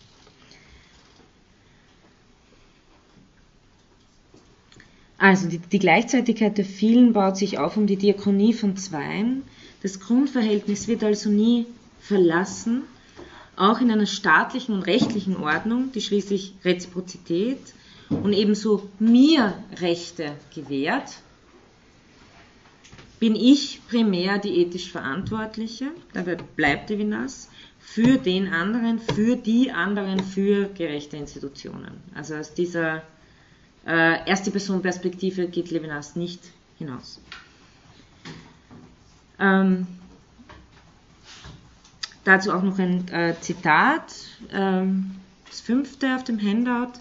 Also die, die, Gleichzeitigkeit der vielen baut sich auf um die Diakonie von Zweien. Das Grundverhältnis wird also nie verlassen, auch in einer staatlichen und rechtlichen Ordnung, die schließlich Reziprozität und ebenso mir Rechte gewährt, bin ich primär die ethisch Verantwortliche, dabei bleibt Levinas, für den anderen, für die anderen, für gerechte Institutionen. Also aus dieser äh, erste Person Perspektive geht Levinas nicht hinaus. Ähm, dazu auch noch ein äh, Zitat, ähm, das fünfte auf dem Handout.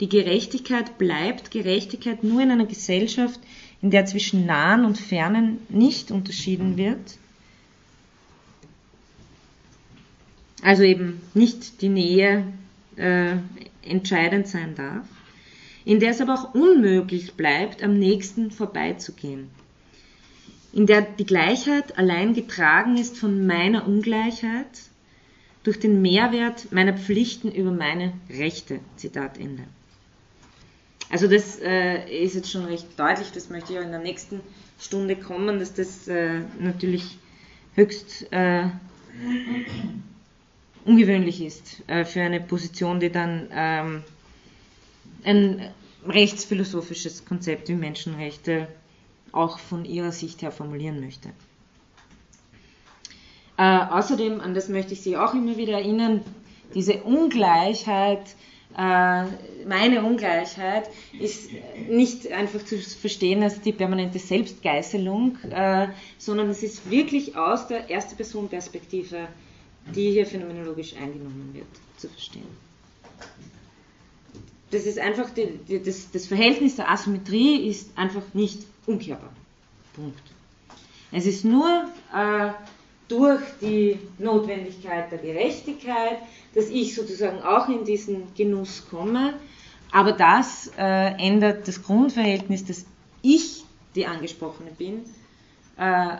Die Gerechtigkeit bleibt Gerechtigkeit nur in einer Gesellschaft, in der zwischen nahen und fernen nicht unterschieden wird. Also eben nicht die Nähe äh, entscheidend sein darf in der es aber auch unmöglich bleibt, am nächsten vorbeizugehen, in der die Gleichheit allein getragen ist von meiner Ungleichheit, durch den Mehrwert meiner Pflichten über meine Rechte. Zitat Ende. Also das äh, ist jetzt schon recht deutlich, das möchte ich auch in der nächsten Stunde kommen, dass das äh, natürlich höchst äh, ungewöhnlich ist äh, für eine Position, die dann ähm, ein rechtsphilosophisches Konzept wie Menschenrechte auch von ihrer Sicht her formulieren möchte. Äh, außerdem, an das möchte ich Sie auch immer wieder erinnern, diese Ungleichheit, meine Ungleichheit ist nicht einfach zu verstehen als die permanente Selbstgeißelung, äh, sondern es ist wirklich aus der Erste-Person-Perspektive, die hier phänomenologisch eingenommen wird, zu verstehen das ist einfach, die, die, das, das Verhältnis der Asymmetrie ist einfach nicht umkehrbar. Punkt. Es ist nur äh, durch die Notwendigkeit der Gerechtigkeit, dass ich sozusagen auch in diesen Genuss komme, aber das äh, ändert das Grundverhältnis, dass ich die Angesprochene bin äh,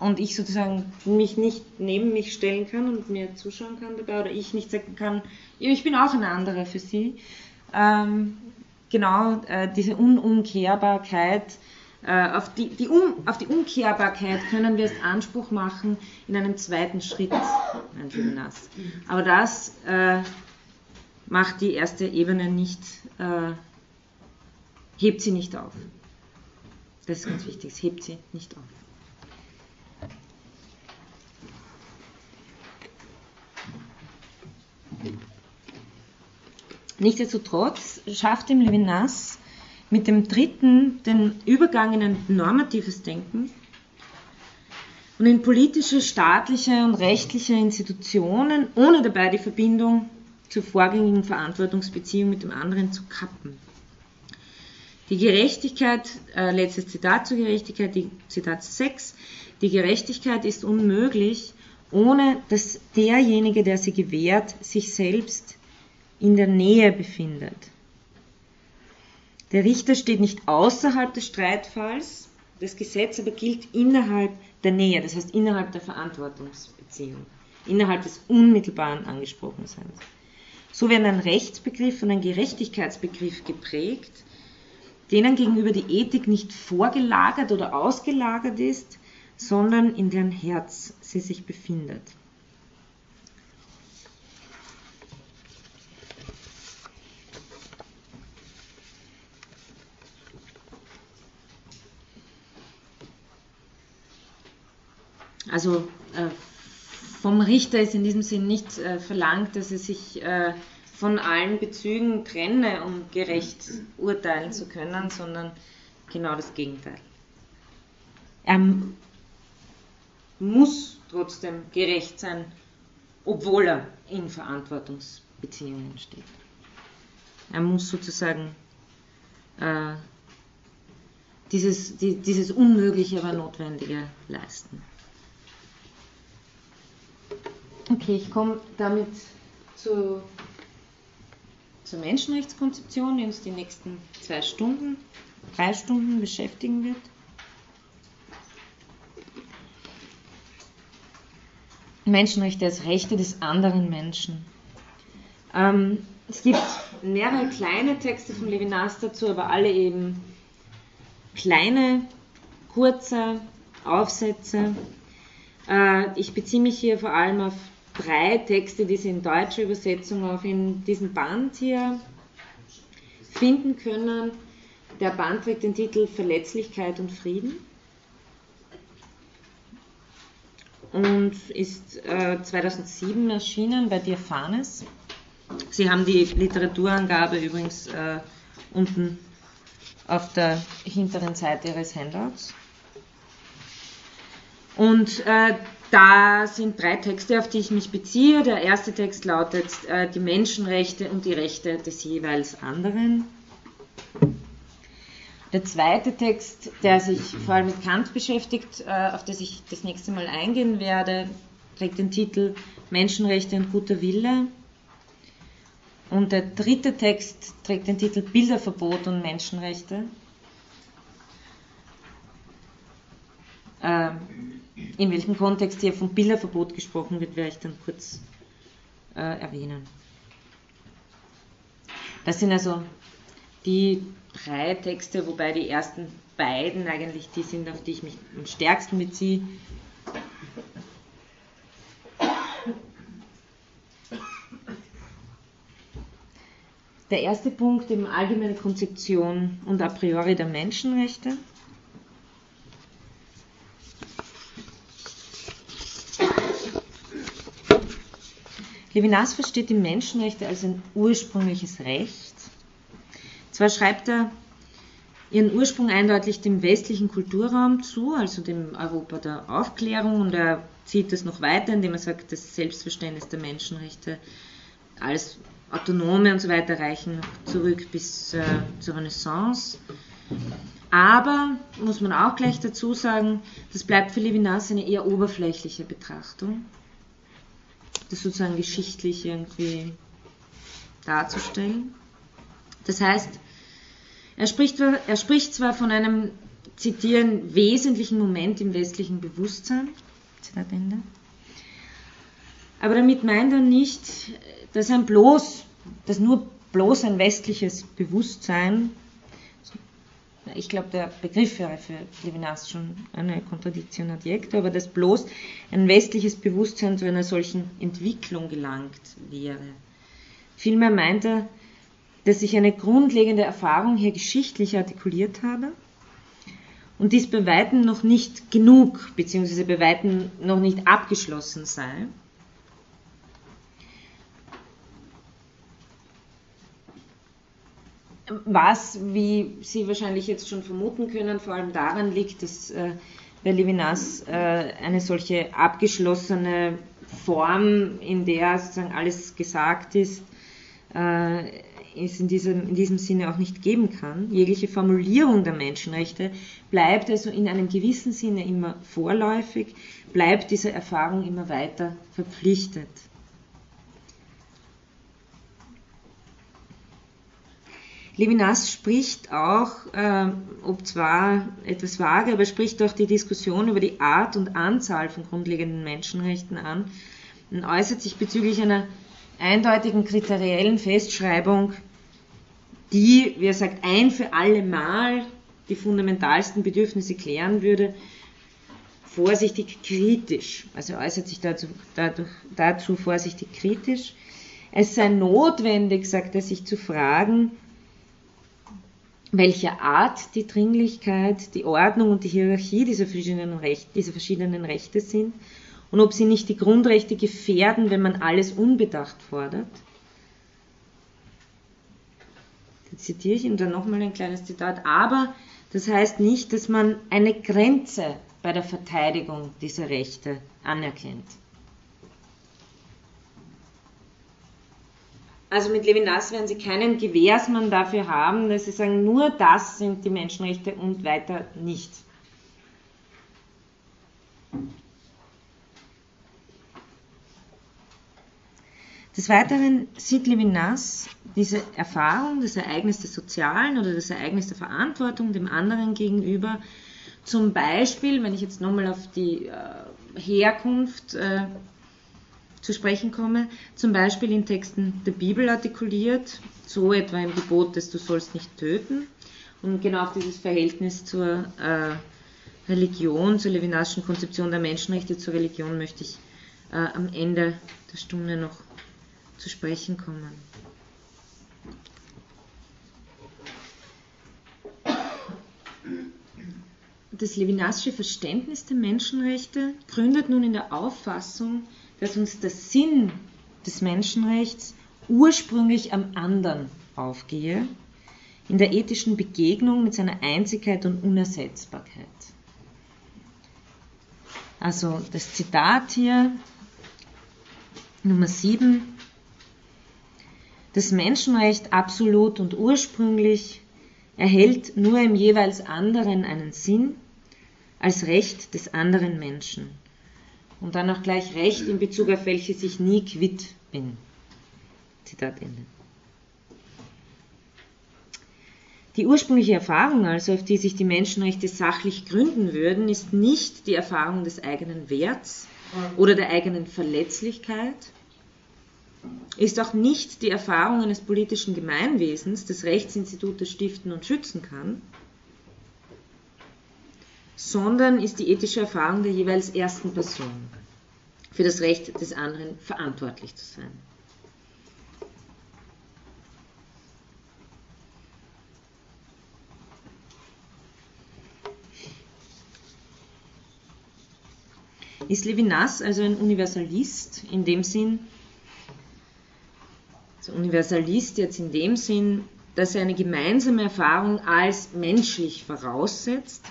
und ich sozusagen mich nicht neben mich stellen kann und mir zuschauen kann dabei oder ich nicht sagen kann, ich bin auch eine andere für sie, ähm, genau äh, diese Unumkehrbarkeit, auf, die, die um, auf die Umkehrbarkeit können wir erst Anspruch machen in einem zweiten Schritt, mein Levinas. Aber das äh, macht die erste Ebene nicht, äh, hebt sie nicht auf. Das ist ganz wichtig, es hebt sie nicht auf. Nichtsdestotrotz schafft im Levinas mit dem dritten den Übergang in ein normatives Denken und in politische, staatliche und rechtliche Institutionen, ohne dabei die Verbindung zur vorgängigen Verantwortungsbeziehung mit dem anderen zu kappen. Die Gerechtigkeit, äh, letztes Zitat zur Gerechtigkeit, die Zitat 6, die Gerechtigkeit ist unmöglich, ohne dass derjenige, der sie gewährt, sich selbst in der Nähe befindet. Der Richter steht nicht außerhalb des Streitfalls, das Gesetz aber gilt innerhalb der Nähe, das heißt innerhalb der Verantwortungsbeziehung, innerhalb des unmittelbaren Angesprochenseins. So werden ein Rechtsbegriff und ein Gerechtigkeitsbegriff geprägt, denen gegenüber die Ethik nicht vorgelagert oder ausgelagert ist, sondern in deren Herz sie sich befindet. Also äh, vom Richter ist in diesem Sinn nicht äh, verlangt, dass er sich äh, von allen Bezügen trenne, um gerecht urteilen zu können, sondern genau das Gegenteil. Er muss trotzdem gerecht sein, obwohl er in Verantwortungsbeziehungen steht. Er muss sozusagen äh, dieses, die, dieses Unmögliche, aber Notwendige leisten. Okay, ich komme damit zu, zur Menschenrechtskonzeption, die uns die nächsten zwei Stunden, drei Stunden beschäftigen wird. Menschenrechte als Rechte des anderen Menschen. Ähm, es gibt mehrere kleine Texte von Levinas dazu, aber alle eben kleine, kurze Aufsätze. Äh, ich beziehe mich hier vor allem auf drei Texte, die Sie in deutscher Übersetzung auch in diesem Band hier finden können. Der Band trägt den Titel Verletzlichkeit und Frieden und ist äh, 2007 erschienen bei Diaphanes. Sie haben die Literaturangabe übrigens äh, unten auf der hinteren Seite Ihres Handouts. Und äh, da sind drei Texte, auf die ich mich beziehe. Der erste Text lautet äh, die Menschenrechte und die Rechte des jeweils anderen. Der zweite Text, der sich vor allem mit Kant beschäftigt, äh, auf das ich das nächste Mal eingehen werde, trägt den Titel Menschenrechte und guter Wille. Und der dritte Text trägt den Titel Bilderverbot und Menschenrechte. Ähm, in welchem Kontext hier vom Bilderverbot gesprochen wird, werde ich dann kurz äh, erwähnen. Das sind also die drei Texte, wobei die ersten beiden eigentlich die sind, auf die ich mich am stärksten beziehe. Der erste Punkt eben allgemeine Konzeption und a priori der Menschenrechte. Levinas versteht die Menschenrechte als ein ursprüngliches Recht. Zwar schreibt er ihren Ursprung eindeutig dem westlichen Kulturraum zu, also dem Europa der Aufklärung, und er zieht das noch weiter, indem er sagt, das Selbstverständnis der Menschenrechte als autonome und so weiter reichen zurück bis äh, zur Renaissance. Aber, muss man auch gleich dazu sagen, das bleibt für Levinas eine eher oberflächliche Betrachtung das sozusagen geschichtlich irgendwie darzustellen. Das heißt, er spricht, er spricht zwar von einem, zitieren, wesentlichen Moment im westlichen Bewusstsein, Zitat Ende, aber damit meint er nicht, dass ein bloß, dass nur bloß ein westliches Bewusstsein ich glaube, der Begriff wäre für Levinas schon eine Kontradiktion adjekte, aber dass bloß ein westliches Bewusstsein zu einer solchen Entwicklung gelangt wäre. Vielmehr meint er, dass ich eine grundlegende Erfahrung hier geschichtlich artikuliert habe und dies bei weitem noch nicht genug, beziehungsweise bei weitem noch nicht abgeschlossen sei was, wie Sie wahrscheinlich jetzt schon vermuten können, vor allem daran liegt, dass äh, bei Levinas äh, eine solche abgeschlossene Form, in der sozusagen alles gesagt ist, äh, es in diesem, in diesem Sinne auch nicht geben kann. Jegliche Formulierung der Menschenrechte bleibt also in einem gewissen Sinne immer vorläufig, bleibt dieser Erfahrung immer weiter verpflichtet. Levinas spricht auch, äh, ob zwar etwas vage, aber spricht auch die Diskussion über die Art und Anzahl von grundlegenden Menschenrechten an und äußert sich bezüglich einer eindeutigen kriteriellen Festschreibung, die, wie er sagt, ein für alle Mal die fundamentalsten Bedürfnisse klären würde, vorsichtig kritisch. Also äußert sich dazu, dadurch, dazu vorsichtig kritisch. Es sei notwendig, sagt er, sich zu fragen, welcher Art die Dringlichkeit, die Ordnung und die Hierarchie dieser verschiedenen, Rechte, dieser verschiedenen Rechte sind und ob sie nicht die Grundrechte gefährden, wenn man alles unbedacht fordert. Da zitiere ich und dann nochmal ein kleines Zitat. Aber das heißt nicht, dass man eine Grenze bei der Verteidigung dieser Rechte anerkennt. Also mit Levinas werden Sie keinen Gewährsmann dafür haben, dass Sie sagen, nur das sind die Menschenrechte und weiter nicht. Des Weiteren sieht Levinas diese Erfahrung, das Ereignis des Sozialen oder das Ereignis der Verantwortung dem anderen gegenüber, zum Beispiel, wenn ich jetzt nochmal auf die äh, Herkunft äh, zu sprechen komme, zum Beispiel in Texten der Bibel artikuliert, so etwa im Gebot, dass du sollst nicht töten. Und genau auf dieses Verhältnis zur äh, Religion, zur levinasischen Konzeption der Menschenrechte zur Religion möchte ich äh, am Ende der Stunde noch zu sprechen kommen. Das Levinasche Verständnis der Menschenrechte gründet nun in der Auffassung, dass uns der Sinn des Menschenrechts ursprünglich am anderen aufgehe, in der ethischen Begegnung mit seiner Einzigkeit und Unersetzbarkeit. Also das Zitat hier, Nummer 7, das Menschenrecht absolut und ursprünglich erhält nur im jeweils anderen einen Sinn als Recht des anderen Menschen. Und dann auch gleich Recht in Bezug auf welches ich nie quitt bin. Zitat Ende. Die ursprüngliche Erfahrung also, auf die sich die Menschenrechte sachlich gründen würden, ist nicht die Erfahrung des eigenen Werts oder der eigenen Verletzlichkeit, ist auch nicht die Erfahrung eines politischen Gemeinwesens, das Rechtsinstitute stiften und schützen kann, sondern ist die ethische Erfahrung der jeweils ersten Person, für das Recht des anderen verantwortlich zu sein. Ist Levinas also ein Universalist in dem Sinn, also Universalist jetzt in dem Sinn, dass er eine gemeinsame Erfahrung als menschlich voraussetzt.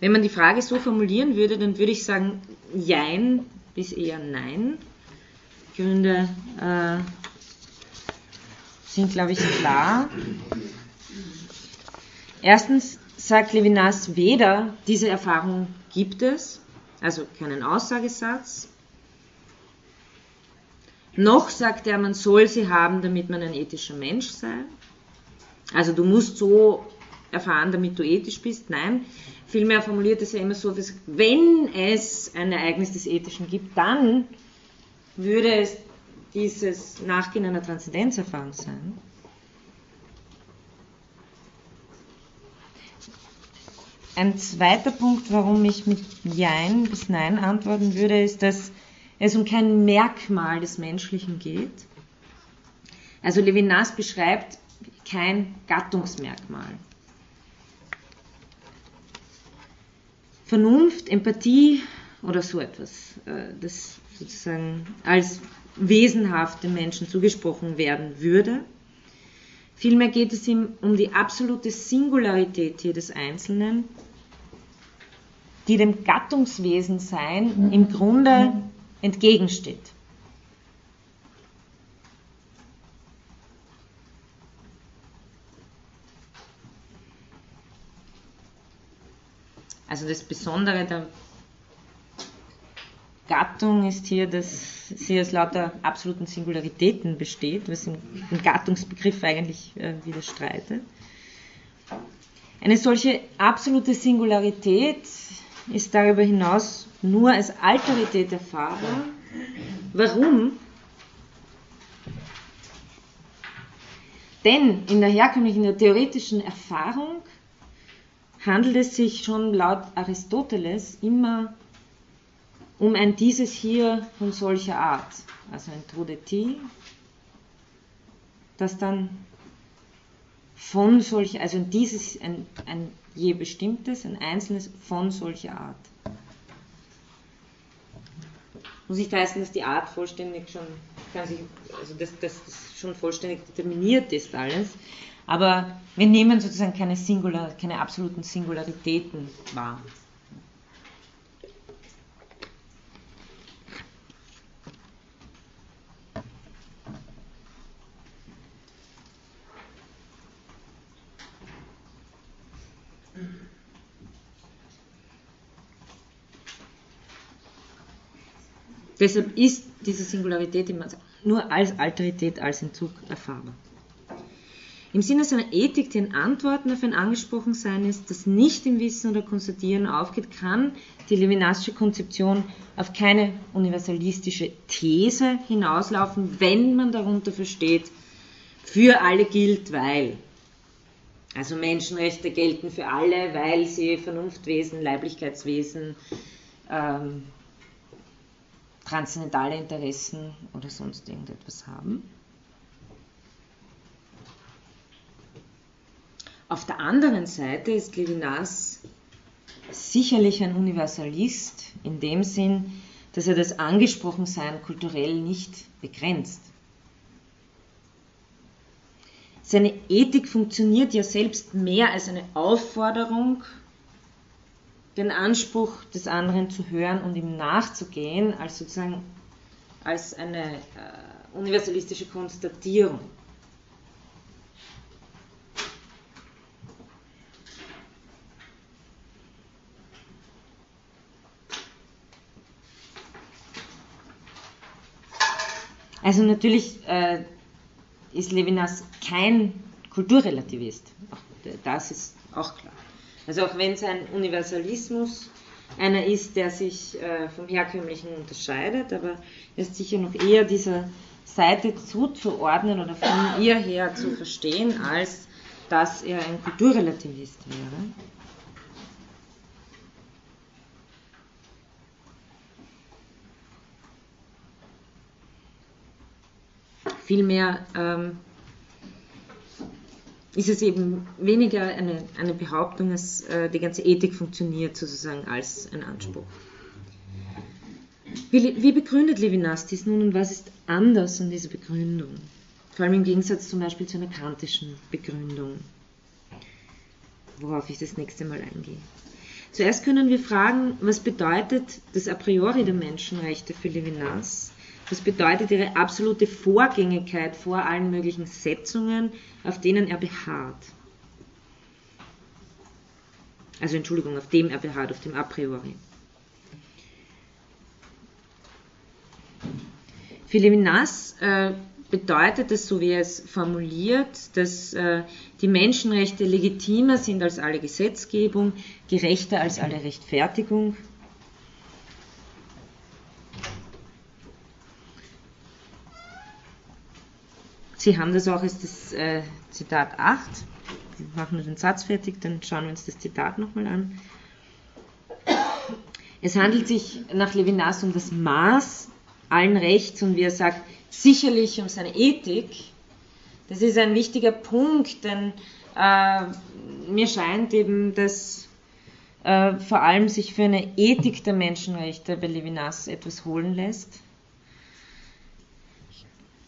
Wenn man die Frage so formulieren würde, dann würde ich sagen Jein bis eher Nein. Gründe äh, sind, glaube ich, klar. Erstens sagt Levinas weder, diese Erfahrung gibt es, also keinen Aussagesatz, noch sagt er, man soll sie haben, damit man ein ethischer Mensch sei. Also du musst so erfahren, damit du ethisch bist. Nein, vielmehr formuliert es ja immer so, dass wenn es ein Ereignis des Ethischen gibt, dann würde es dieses Nachgehen einer Transzendenzerfahrung sein. Ein zweiter Punkt, warum ich mit Jein bis Nein antworten würde, ist, dass es um kein Merkmal des Menschlichen geht. Also Levinas beschreibt kein Gattungsmerkmal. Vernunft, Empathie oder so etwas, äh, das sozusagen als wesenhaft dem Menschen zugesprochen werden würde. Vielmehr geht es ihm um die absolute Singularität jedes Einzelnen, die dem Gattungswesensein im Grunde entgegensteht. Also das Besondere der Gattung ist hier, dass sie aus lauter absoluten Singularitäten besteht, was im, Gattungsbegriff eigentlich äh, widerstreitet. Eine solche absolute Singularität ist darüber hinaus nur als Alterität erfahrbar. Warum? Denn in der herkömmlichen, in der theoretischen Erfahrung handelt es sich schon laut Aristoteles immer um ein dieses hier von solcher Art, also ein Trudeti, das dann von solcher, also dieses, ein, ein je bestimmtes, ein einzelnes von solcher Art muss nicht heißen, dass die Art vollständig schon, sich, also dass das schon vollständig determiniert ist alles. Aber wir nehmen sozusagen keine, Singular, keine absoluten Singularitäten wahr. Deshalb ist diese Singularität nur als Alterität, als Entzug erfahrbar. Im Sinne seiner Ethik, die ein Antworten auf ein Angesprochensein ist, das nicht im Wissen oder Konstatieren aufgeht, kann die Levinasche Konzeption auf keine universalistische These hinauslaufen, wenn man darunter versteht, für alle gilt, weil. Also Menschenrechte gelten für alle, weil sie Vernunftwesen, Leiblichkeitswesen, ähm, transzendentale Interessen oder sonst irgendetwas haben. Auf der anderen Seite ist Levinas sicherlich ein Universalist in dem Sinn, dass er das Angesprochensein kulturell nicht begrenzt. Seine Ethik funktioniert ja selbst mehr als eine Aufforderung, den Anspruch des anderen zu hören und ihm nachzugehen, als sozusagen als eine äh, universalistische Konstatierung. Also natürlich äh, ist Levinas kein Kulturrelativist. Das ist auch klar. Also auch wenn sein Universalismus einer ist, der sich äh, vom herkömmlichen unterscheidet, aber er ist sicher noch eher dieser Seite zuzuordnen oder von ihr her zu verstehen, als dass er ein Kulturrelativist wäre. Vielmehr ähm, ist es eben weniger eine, eine Behauptung, dass äh, die ganze Ethik funktioniert sozusagen als ein Anspruch. Wie, wie begründet Levinas dies nun und was ist anders an dieser Begründung? Vor allem im Gegensatz zum Beispiel zu einer kantischen Begründung, worauf ich das nächste Mal eingehe. Zuerst können wir fragen, was bedeutet das a priori der Menschenrechte für Levinas das bedeutet ihre absolute Vorgängigkeit vor allen möglichen Setzungen, auf denen er beharrt. Also Entschuldigung, auf dem er beharrt, auf dem a priori. Für Levinas äh, bedeutet es, so wie er es formuliert, dass äh, die Menschenrechte legitimer sind als alle Gesetzgebung, gerechter als alle Rechtfertigung, Sie haben das auch als das äh, Zitat 8. Wir machen nur den Satz fertig, dann schauen wir uns das Zitat nochmal an. Es handelt sich nach Levinas um das Maß allen Rechts und wie er sagt, sicherlich um seine Ethik. Das ist ein wichtiger Punkt, denn äh, mir scheint eben, dass äh, vor allem sich für eine Ethik der Menschenrechte bei Levinas etwas holen lässt.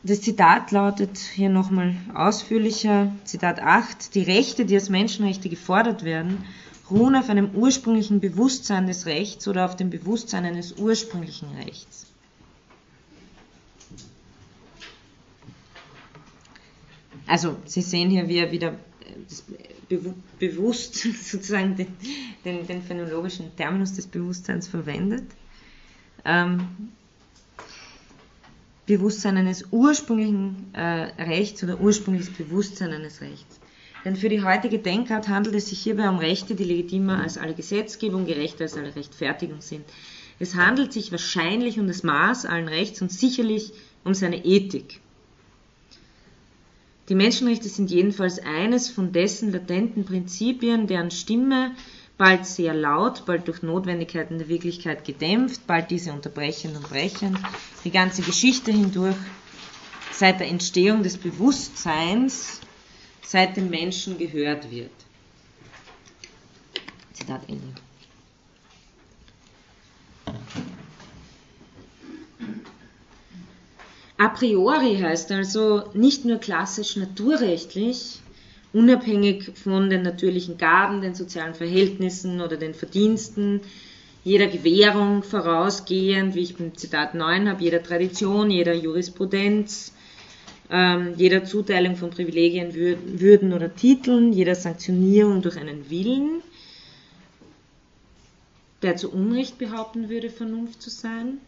Das Zitat lautet hier nochmal ausführlicher, Zitat 8, die Rechte, die als Menschenrechte gefordert werden, ruhen auf einem ursprünglichen Bewusstsein des Rechts oder auf dem Bewusstsein eines ursprünglichen Rechts. Also Sie sehen hier, wie er wieder bewusst sozusagen den, den, den phänologischen Terminus des Bewusstseins verwendet. Ähm, Bewusstsein eines ursprünglichen äh, Rechts oder ursprüngliches Bewusstsein eines Rechts. Denn für die heutige Denkart handelt es sich hierbei um Rechte, die legitimer als alle Gesetzgebung, gerechter als alle Rechtfertigung sind. Es handelt sich wahrscheinlich um das Maß allen Rechts und sicherlich um seine Ethik. Die Menschenrechte sind jedenfalls eines von dessen latenten Prinzipien, deren Stimme bald sehr laut, bald durch Notwendigkeiten der Wirklichkeit gedämpft, bald diese unterbrechend und brechend, die ganze Geschichte hindurch, seit der Entstehung des Bewusstseins, seit dem Menschen gehört wird. Zitat Ende. A priori heißt also nicht nur klassisch naturrechtlich, unabhängig von den natürlichen Gaben, den sozialen Verhältnissen oder den Verdiensten, jeder Gewährung vorausgehend, wie ich beim Zitat 9 habe, jeder Tradition, jeder Jurisprudenz, ähm, jeder Zuteilung von Privilegien, Würden oder Titeln, jeder Sanktionierung durch einen Willen, der zu Unrecht behaupten würde, Vernunft zu sein.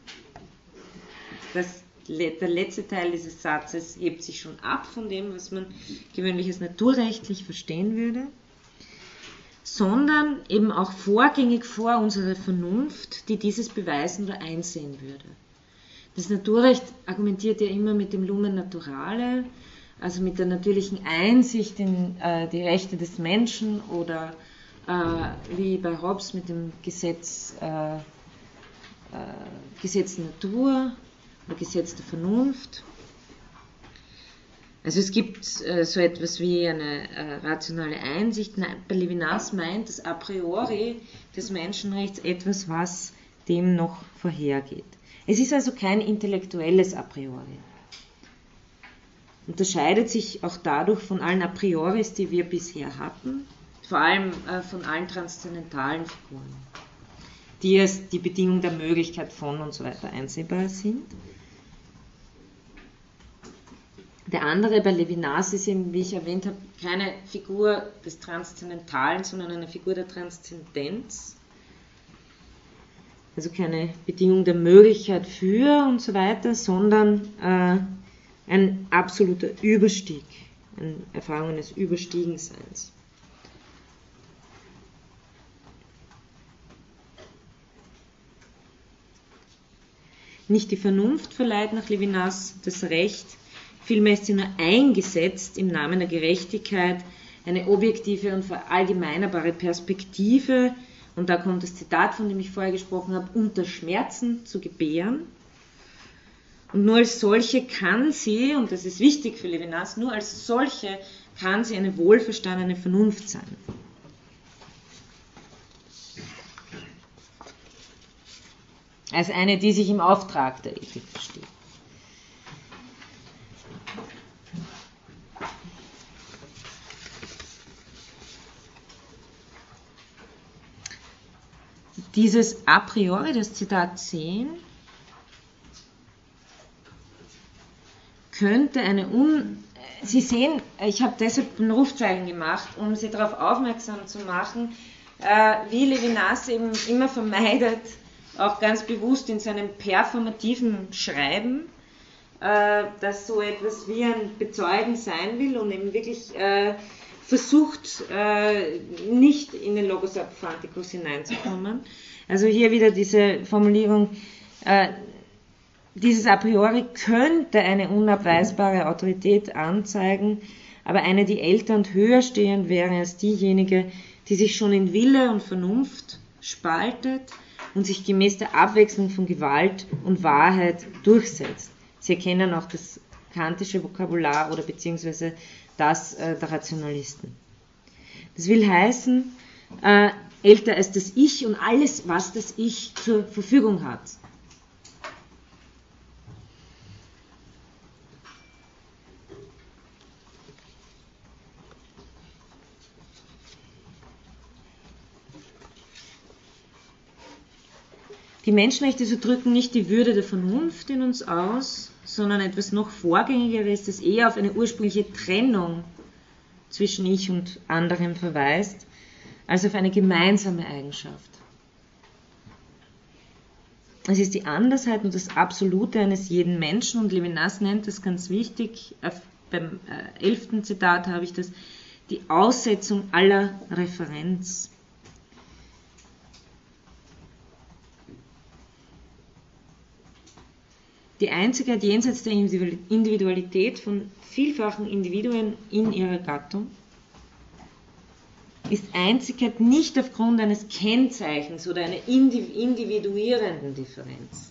das, der letzte Teil dieses Satzes hebt sich schon ab von dem, was man gewöhnlich als naturrechtlich verstehen würde, sondern eben auch vorgängig vor unserer Vernunft, die dieses beweisen oder einsehen würde. Das Naturrecht argumentiert ja immer mit dem Lumen Naturale, also mit der natürlichen Einsicht in äh, die Rechte des Menschen oder äh, wie bei Hobbes mit dem Gesetz, äh, äh Gesetz Natur oder Gesetz der Vernunft. Also es gibt äh, so etwas wie eine äh, rationale Einsicht. Bei Levinas meint das a priori des Menschenrechts etwas, was dem noch vorhergeht. Es ist also kein intellektuelles a priori. Unterscheidet sich auch dadurch von allen a prioris, die wir bisher hatten, vor allem äh, von allen transzendentalen Figuren, die als die Bedingung der Möglichkeit von und so weiter einsehbar sind. Der andere bei Levinas ist eben, wie ich erwähnt habe, keine Figur des Transzendentalen, sondern eine Figur der Transzendenz also keine Bedingung der Möglichkeit für und so weiter, sondern äh, ein absoluter Überstieg, eine Erfahrung eines Überstiegenseins. Nicht die Vernunft verleiht nach Levinas das Recht, vielmehr ist sie nur eingesetzt im Namen der Gerechtigkeit, eine objektive und verallgemeinerbare Perspektive und da kommt das Zitat, von dem ich vorher gesprochen habe, unter Schmerzen zu gebären. Und nur als solche kann sie, und das ist wichtig für Levinas, nur als solche kann sie eine wohlverstandene Vernunft sein. Als eine, die sich im Auftrag der Ethik versteht. Dieses a priori, das Zitat 10, könnte eine un... Sie sehen, ich habe deshalb ein Rufzeichen gemacht, um Sie darauf aufmerksam zu machen, äh, wie Levinas eben immer vermeidet, auch ganz bewusst in seinem performativen Schreiben, äh, dass so etwas wie ein Bezeugen sein will und eben wirklich äh, versucht, äh, nicht in den Logos Apophanticus hineinzukommen. Also hier wieder diese Formulierung, äh, dieses a priori könnte eine unabweisbare Autorität anzeigen, aber eine, die älter und höher stehend wäre als diejenige, die sich schon in Wille und Vernunft spaltet und sich gemäß der Abwechslung von Gewalt und Wahrheit durchsetzt. Sie erkennen auch das kantische Vokabular oder beziehungsweise das äh, der Rationalisten. Das will heißen, äh, älter als das Ich und alles, was das Ich zur Verfügung hat. Die Menschenrechte so drücken nicht die Würde der Vernunft in uns aus, sondern etwas noch Vorgängigeres, das eher auf eine ursprüngliche Trennung zwischen Ich und anderem verweist, als auf eine gemeinsame Eigenschaft. Es ist die Andersheit und das Absolute eines jeden Menschen und Levinas nennt das ganz wichtig, beim äh, elften Zitat habe ich das, die Aussetzung aller Referenz. Die Einzigkeit jenseits der Individualität von vielfachen Individuen in ihrer Gattung ist Einzigkeit nicht aufgrund eines Kennzeichens oder einer individuierenden Differenz.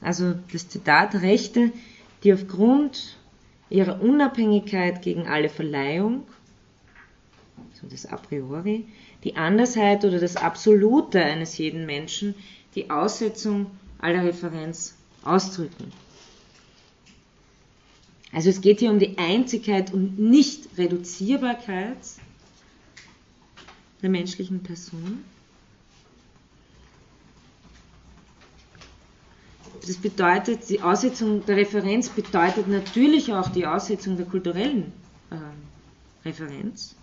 Also das Zitat Rechte, die aufgrund ihrer Unabhängigkeit gegen alle Verleihung, so das a priori, die Andersheit oder das Absolute eines jeden Menschen die Aussetzung aller Referenz ausdrücken. Also es geht hier um die Einzigkeit und Nicht-Reduzierbarkeit der menschlichen Person. Das bedeutet, die Aussetzung der Referenz bedeutet natürlich auch die Aussetzung der kulturellen äh, Referenz.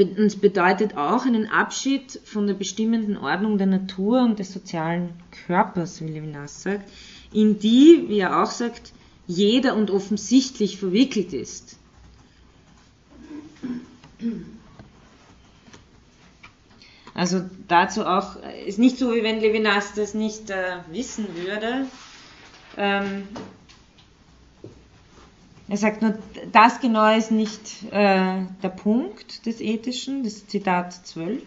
Es bedeutet auch einen Abschied von der bestimmenden Ordnung der Natur und des sozialen Körpers, wie Levinas sagt, in die, wie er auch sagt, jeder und offensichtlich verwickelt ist. Also dazu auch, ist nicht so, wie wenn Levinas das nicht äh, wissen würde. Ähm, er sagt nur, das genau ist nicht äh, der Punkt des Ethischen, das Zitat 12.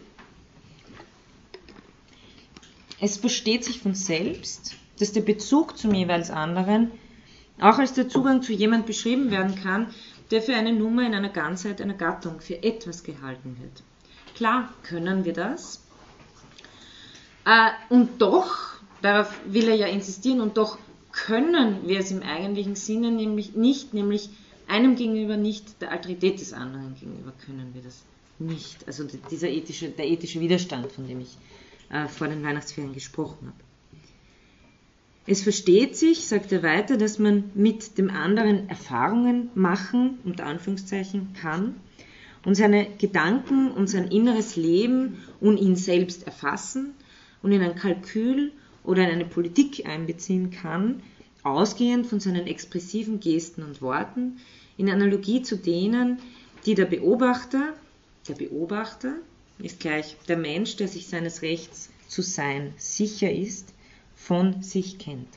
Es versteht sich von selbst, dass der Bezug zum jeweils anderen auch als der Zugang zu jemand beschrieben werden kann, der für eine Nummer in einer Ganzheit einer Gattung, für etwas gehalten wird. Klar können wir das. Äh, und doch, darauf will er ja insistieren, und doch können wir es im eigentlichen Sinne nämlich nicht, nämlich einem gegenüber nicht, der Alterität des anderen gegenüber können wir das nicht. Also dieser ethische, der ethische Widerstand, von dem ich äh, vor den Weihnachtsferien gesprochen habe. Es versteht sich, sagt er weiter, dass man mit dem anderen Erfahrungen machen, unter Anführungszeichen, kann und seine Gedanken und sein inneres Leben und ihn selbst erfassen und in ein Kalkül oder in eine Politik einbeziehen kann, ausgehend von seinen expressiven Gesten und Worten, in Analogie zu denen, die der Beobachter, der Beobachter ist gleich der Mensch, der sich seines Rechts zu sein sicher ist, von sich kennt.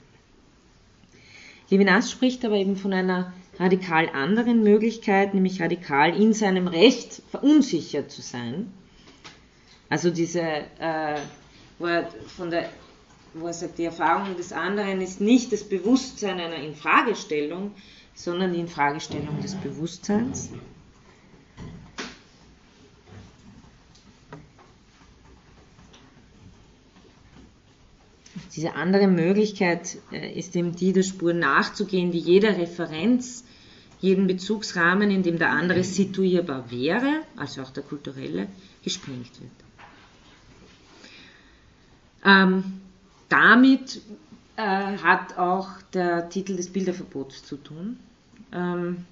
Levinas spricht aber eben von einer radikal anderen Möglichkeit, nämlich radikal in seinem Recht verunsichert zu sein. Also diese, äh, wo er von der wo er sagt, die Erfahrung des anderen ist nicht das Bewusstsein einer Infragestellung, sondern die Infragestellung des Bewusstseins. Diese andere Möglichkeit äh, ist eben die, der Spur nachzugehen, die jeder Referenz, jeden Bezugsrahmen, in dem der andere situierbar wäre, also auch der kulturelle, gesprengt wird. Ähm, damit äh, hat auch der Titel des Bilderverbots zu tun, ähm,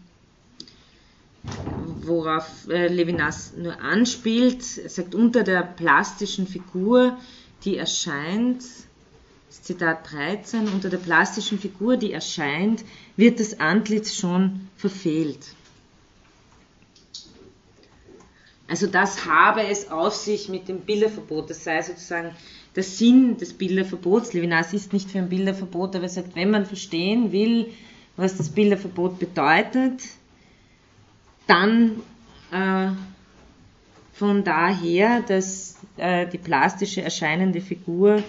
worauf äh, Levinas nur anspielt. Er sagt, unter der plastischen Figur, die erscheint, Zitat 13, unter der plastischen Figur, die erscheint, wird das Antlitz schon verfehlt. Also das habe es auf sich mit dem Bilderverbot, das sei sozusagen der Sinn des Bilderverbots. Levinas ist nicht für ein Bilderverbot, aber er sagt, wenn man verstehen will, was das Bilderverbot bedeutet, dann äh, von daher, dass äh, die plastische erscheinende Figur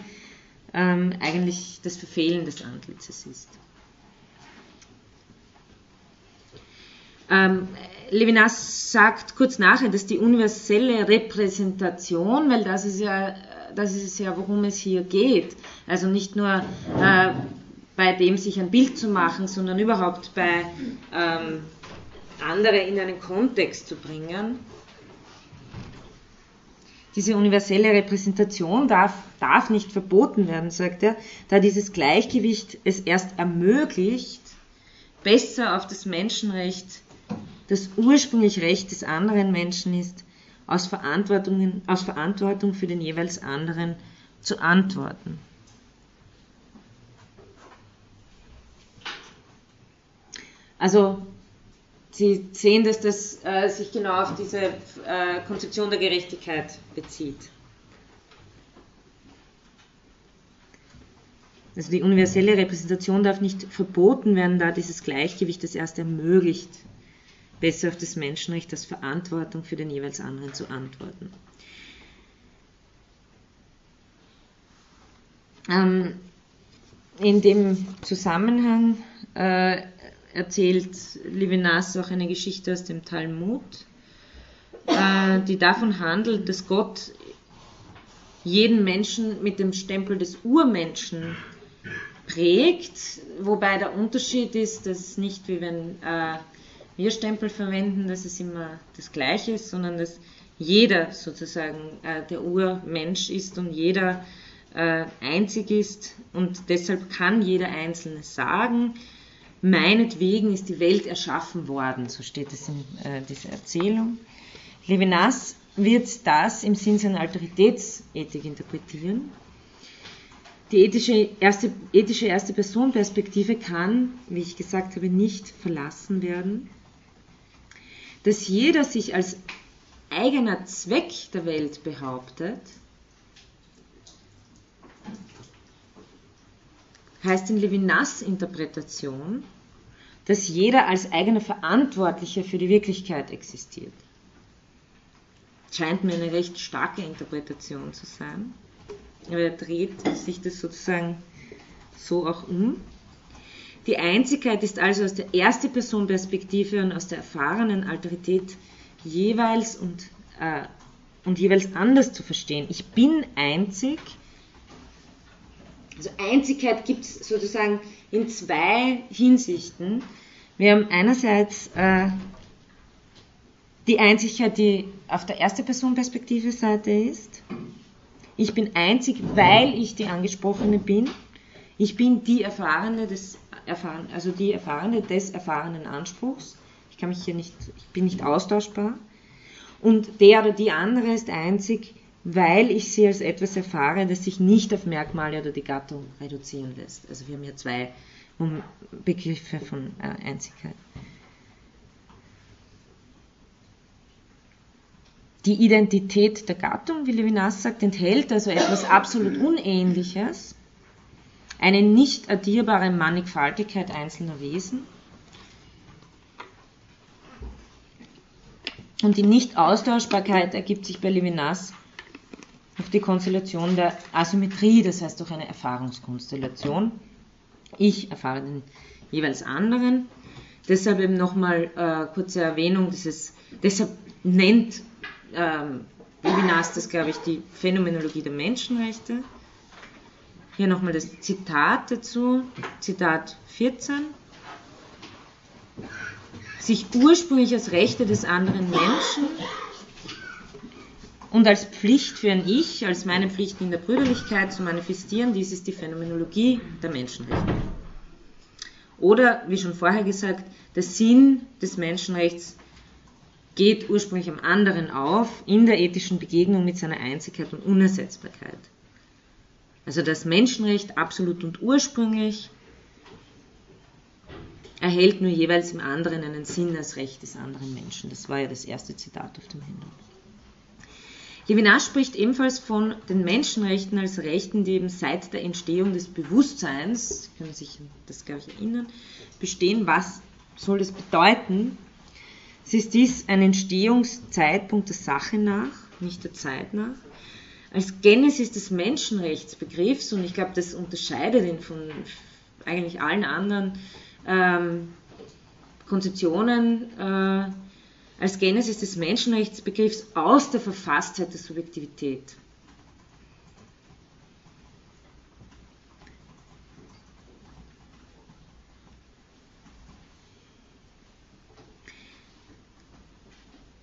ähm, eigentlich das Verfehlen des Antlitzes ist. Ähm, Levinas sagt kurz nachher, dass die universelle Repräsentation, weil das ist ja das ist es ja, worum es hier geht. Also nicht nur äh, bei dem sich ein Bild zu machen, sondern überhaupt bei ähm, andere in einen Kontext zu bringen. Diese universelle Repräsentation darf, darf nicht verboten werden, sagt er, da dieses Gleichgewicht es erst ermöglicht, besser auf das Menschenrecht, das ursprünglich Recht des anderen Menschen ist, aus, Verantwortung, aus Verantwortung für den jeweils anderen zu antworten. Also Sie sehen, dass das äh, sich genau auf diese äh, Konzeption der Gerechtigkeit bezieht. Also die universelle Repräsentation darf nicht verboten werden, da dieses Gleichgewicht es erst ermöglicht, besser auf das Menschenrecht als Verantwortung für den jeweils anderen zu antworten. Ähm, in dem Zusammenhang äh, erzählt Levinas auch eine Geschichte aus dem Talmud, äh, die davon handelt, dass Gott jeden Menschen mit dem Stempel des Urmenschen prägt, wobei der Unterschied ist, dass es nicht wie wenn äh, wir Stempel verwenden, dass es immer das Gleiche ist, sondern dass jeder sozusagen äh, der Urmensch ist und jeder äh, einzig ist und deshalb kann jeder Einzelne sagen, meinetwegen ist die Welt erschaffen worden, so steht es in äh, dieser Erzählung. Levinas wird das im Sinn seiner Alteritätsethik interpretieren. Die ethische erste, ethische erste Person-Perspektive kann, wie ich gesagt habe, nicht verlassen werden. Dass jeder sich als eigener Zweck der Welt behauptet, heißt in Levinas Interpretation, dass jeder als eigener Verantwortlicher für die Wirklichkeit existiert. Scheint mir eine recht starke Interpretation zu sein. Aber er dreht sich das sozusagen so auch um. Die Einzigkeit ist also aus der ersten Person Perspektive und aus der erfahrenen Alterität jeweils und, äh, und jeweils anders zu verstehen. Ich bin einzig. Also Einzigkeit gibt es sozusagen in zwei Hinsichten. Wir haben einerseits äh, die Einzigkeit, die auf der ersten Person Perspektive Seite ist. Ich bin einzig, weil ich die Angesprochene bin. Ich bin die Erfahrene des, Erfahren, also die Erfahrene des erfahrenen Anspruchs. Ich kann mich hier nicht, ich bin nicht austauschbar. Und der oder die andere ist einzig, weil ich sie als etwas erfahre, das sich nicht auf Merkmale oder die Gattung reduzieren lässt. Also wir haben hier zwei Begriffe von äh, Einzigkeit. Die Identität der Gattung, wie Levinas sagt, enthält also etwas absolut Unähnliches, eine nicht addierbare Mannigfaltigkeit einzelner Wesen und die Nicht-Austauschbarkeit ergibt sich bei Levinas durch die Konstellation der Asymmetrie, das heißt durch eine Erfahrungskonstellation. Ich erfahre den jeweils anderen. Deshalb eben nochmal äh, kurze Erwähnung, dieses, deshalb nennt ähm, Levinas das, glaube ich, die Phänomenologie der Menschenrechte. Hier nochmal das Zitat dazu, Zitat 14. Sich ursprünglich als Rechte des anderen Menschen und als Pflicht für ein Ich, als meine Pflicht in der Brüderlichkeit zu manifestieren, dies ist die Phänomenologie der Menschenrechte. Oder, wie schon vorher gesagt, der Sinn des Menschenrechts geht ursprünglich am anderen auf in der ethischen Begegnung mit seiner Einzigkeit und Unersetzbarkeit. Also das Menschenrecht absolut und ursprünglich erhält nur jeweils im anderen einen Sinn als Recht des anderen Menschen. Das war ja das erste Zitat auf dem Handout. Levinas spricht ebenfalls von den Menschenrechten als Rechten, die eben seit der Entstehung des Bewusstseins, können sich das, glaube ich, erinnern, bestehen. Was soll das bedeuten? Es ist dies ein Entstehungszeitpunkt der Sache nach, nicht der Zeit nach. Als Genesis des Menschenrechtsbegriffs, und ich glaube, das unterscheidet ihn von eigentlich allen anderen ähm, Konzeptionen, äh, als Genesis des Menschenrechtsbegriffs aus der Verfasstheit der Subjektivität.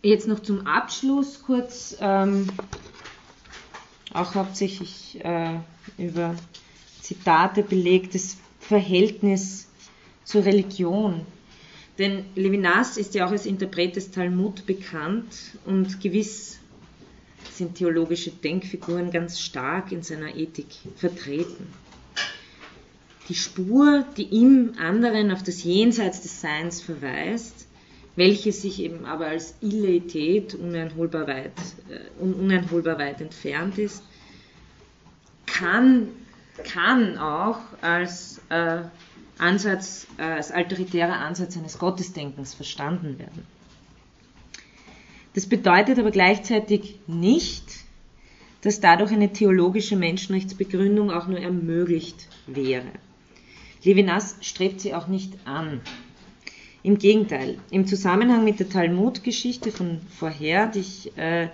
Jetzt noch zum Abschluss kurz, ähm, auch hauptsächlich äh, über Zitate belegtes Verhältnis zur Religion. Denn Levinas ist ja auch als Interpret des Talmud bekannt und gewiss sind theologische Denkfiguren ganz stark in seiner Ethik vertreten. Die Spur, die im anderen auf das Jenseits des Seins verweist, welche sich eben aber als Illeität uneinholbar weit, äh, uneinholbar weit entfernt ist, kann, kann auch als äh, Ansatz, äh, als alteritärer Ansatz eines Gottesdenkens verstanden werden. Das bedeutet aber gleichzeitig nicht, dass dadurch eine theologische Menschenrechtsbegründung auch nur ermöglicht wäre. Levinas strebt sie auch nicht an. Im Gegenteil, im Zusammenhang mit der Talmud-Geschichte von vorher, die ich äh,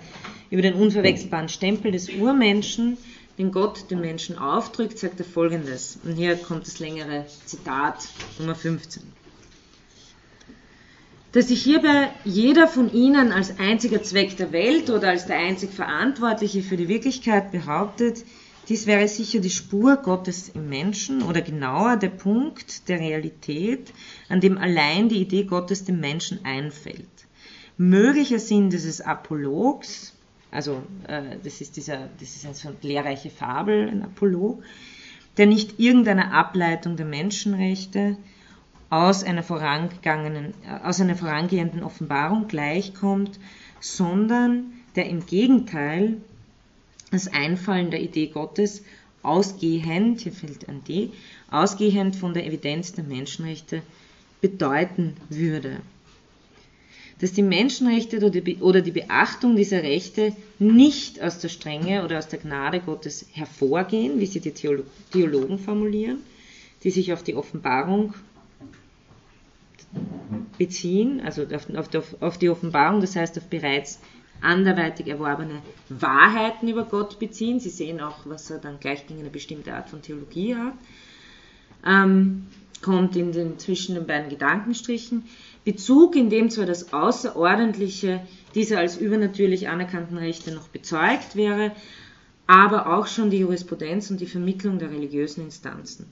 über den unverwechselbaren Stempel des Urmenschen, den Gott dem Menschen aufdrückt, sagt er folgendes. Und hier kommt das längere Zitat Nummer 15. Dass sich hierbei jeder von ihnen als einziger Zweck der Welt oder als der einzig Verantwortliche für die Wirklichkeit behauptet, dies wäre sicher die Spur Gottes im Menschen oder genauer der Punkt der Realität, an dem allein die Idee Gottes dem Menschen einfällt. Möglicher Sinn dieses Apologs, also äh, das ist dieser, das ist eine so lehrreiche Fabel, ein Apollo, der nicht irgendeiner Ableitung der Menschenrechte aus einer vorangegangenen, äh, aus einer vorangehenden Offenbarung gleichkommt, sondern der im Gegenteil das Einfallen der Idee Gottes ausgehend, hier fällt ein D, ausgehend von der Evidenz der Menschenrechte bedeuten würde. Dass die Menschenrechte oder die Beachtung dieser Rechte nicht aus der Strenge oder aus der Gnade Gottes hervorgehen, wie sie die Theologen formulieren, die sich auf die Offenbarung beziehen, also auf, die Offenbarung, das heißt auf bereits anderweitig erworbene Wahrheiten über Gott beziehen. Sie sehen auch, was er dann gleich gegen eine bestimmte Art von Theologie hat. Ähm, kommt in den, zwischen den beiden Gedankenstrichen. Bezug, in dem zwar das Außerordentliche dieser als übernatürlich anerkannten Rechte noch bezeugt wäre, aber auch schon die Jurisprudenz und die Vermittlung der religiösen Instanzen.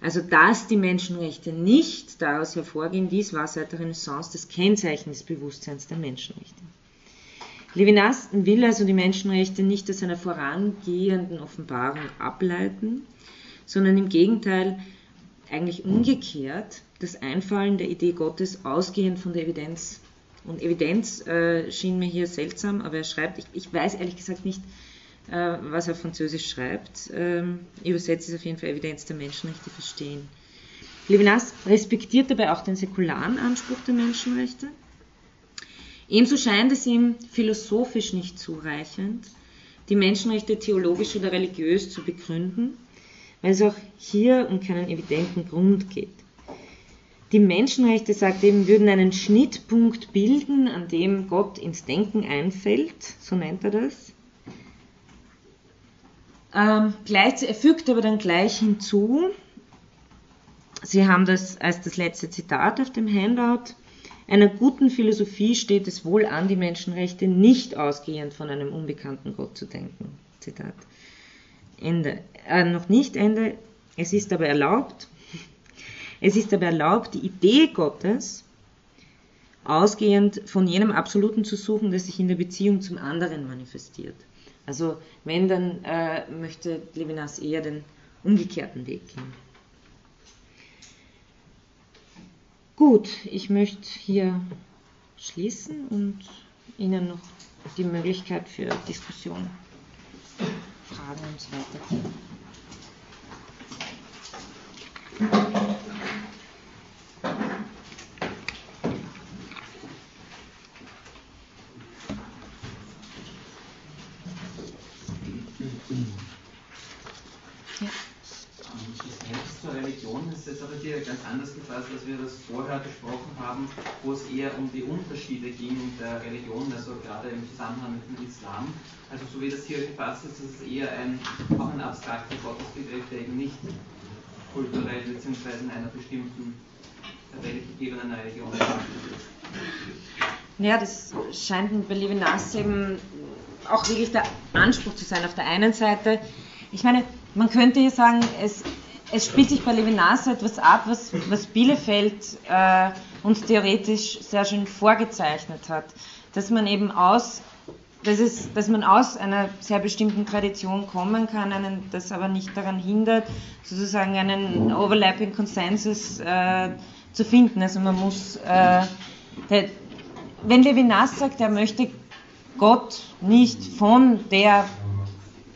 Also dass die Menschenrechte nicht daraus hervorgehen, dies war seit der Renaissance das Kennzeichen des Bewusstseins der Menschenrechte. Levinas will also die Menschenrechte nicht aus einer vorangehenden Offenbarung ableiten, sondern im Gegenteil eigentlich umgekehrt das Einfallen der Idee Gottes ausgehend von der Evidenz. Und Evidenz äh, schien mir hier seltsam, aber er schreibt, ich, ich weiß ehrlich gesagt nicht, äh, was er auf Französisch schreibt. Ähm, übersetzt ist auf jeden Fall Evidenz der Menschenrechte verstehen. Levinas respektiert dabei auch den säkularen Anspruch der Menschenrechte. Ebenso scheint es ihm philosophisch nicht zureichend, die Menschenrechte theologisch oder religiös zu begründen, weil es auch hier um keinen evidenten Grund geht. Die Menschenrechte, sagt eben, würden einen Schnittpunkt bilden, an dem Gott ins Denken einfällt, so nennt er das, ähm, gleich, er fügt aber dann gleich hinzu, Sie haben das als das letzte Zitat auf dem Handout, einer guten Philosophie steht es wohl an, die Menschenrechte nicht ausgehend von einem unbekannten Gott zu denken. Zitat. Ende. Äh, noch nicht Ende. Es ist aber erlaubt, es ist aber erlaubt, die Idee Gottes ausgehend von jenem Absoluten zu suchen, das sich in der Beziehung zum anderen manifestiert. Also wenn, dann äh, möchte Levinas eher den umgekehrten Weg gehen. Gut, ich möchte hier schließen und Ihnen noch die Möglichkeit für Diskussion, Fragen und so weiter geben. ganz anders gefasst, als wir das vorher besprochen haben, wo es eher um die Unterschiede ging in der Religion, also gerade im Zusammenhang mit dem Islam. Also so wie das hier gefasst ist, ist es eher ein, auch ein abstrakter Gottesbegriff, der eben nicht kulturell bzw. in einer bestimmten gegebenen Religion ist. Ja, das scheint bei Levinas eben auch wirklich der Anspruch zu sein. Auf der einen Seite, ich meine, man könnte hier sagen, es es spielt sich bei Levinas etwas ab, was, was Bielefeld äh, uns theoretisch sehr schön vorgezeichnet hat. Dass man eben aus, dass, es, dass man aus einer sehr bestimmten Tradition kommen kann, einen, das aber nicht daran hindert, sozusagen einen Overlapping Consensus äh, zu finden. Also man muss, äh, der, wenn Levinas sagt, er möchte Gott nicht von der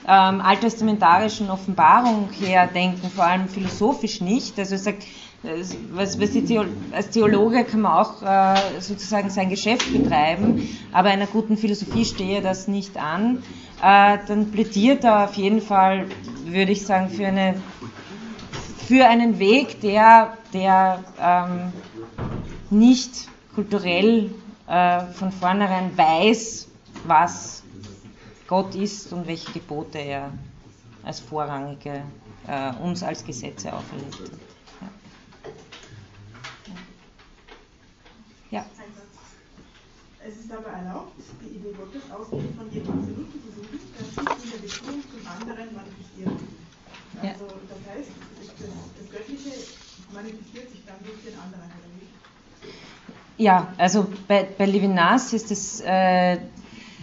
ähm, alttestamentarischen Offenbarung her denken, vor allem philosophisch nicht. Also sagt, was, was Theolo als Theologe kann man auch äh, sozusagen sein Geschäft betreiben, aber einer guten Philosophie stehe das nicht an. Äh, dann plädiert er auf jeden Fall, würde ich sagen, für, eine, für einen Weg, der, der ähm, nicht kulturell äh, von vornherein weiß, was Gott ist und welche Gebote er als vorrangige äh, uns als Gesetze auferlegt hat. Ja. ja. Es ist aber erlaubt, die Idee Gottes ausgehend von jedem Absoluten zu suchen, der sich in der Beziehung zum anderen manifestiert. Also das heißt, das, das Göttliche manifestiert sich dann durch den anderen, Ja, also bei, bei Levinas ist es äh,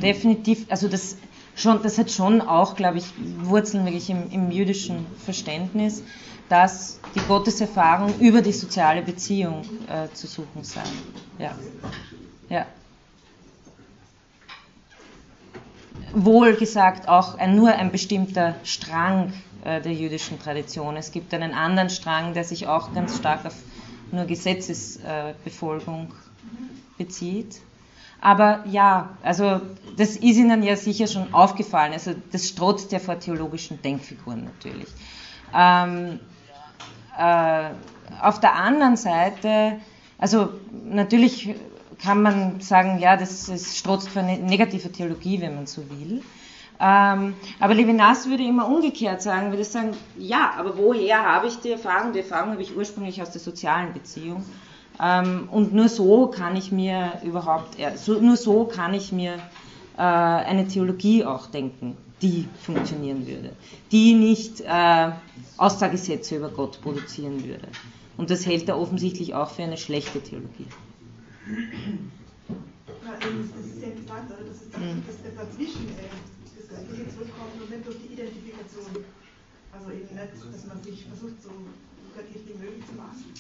definitiv, also das schon, das hat schon auch, glaube ich, Wurzeln wirklich im, im jüdischen Verständnis, dass die Gotteserfahrung über die soziale Beziehung äh, zu suchen sei. Ja. ja. Wohl gesagt auch ein, nur ein bestimmter Strang äh, der jüdischen Tradition. Es gibt einen anderen Strang, der sich auch ganz stark auf nur Gesetzesbefolgung äh, bezieht. Aber ja, also das ist Ihnen ja sicher schon aufgefallen. Also das strotzt ja vor theologischen Denkfiguren natürlich. Ähm, äh, auf der anderen Seite, also natürlich kann man sagen, ja, das, das strotzt vor eine negative Theologie, wenn man so will. Ähm, aber Levinas würde immer umgekehrt sagen, würde sagen, ja, aber woher habe ich die Erfahrung? Die Erfahrung habe ich ursprünglich aus der sozialen Beziehung. Ähm, und nur so kann ich mir überhaupt, nur so kann ich mir äh, eine Theologie auch denken, die funktionieren würde, die nicht äh, Aussagesätze über Gott produzieren würde. Und das hält er offensichtlich auch für eine schlechte Theologie. Ja, das ist ja interessant, oder? Das ist, mhm. das dazwischen äh, das Göttliche zurückkommt und nicht durch die Identifikation. Also eben nicht, dass man sich versucht, so göttlich wie möglich zu machen,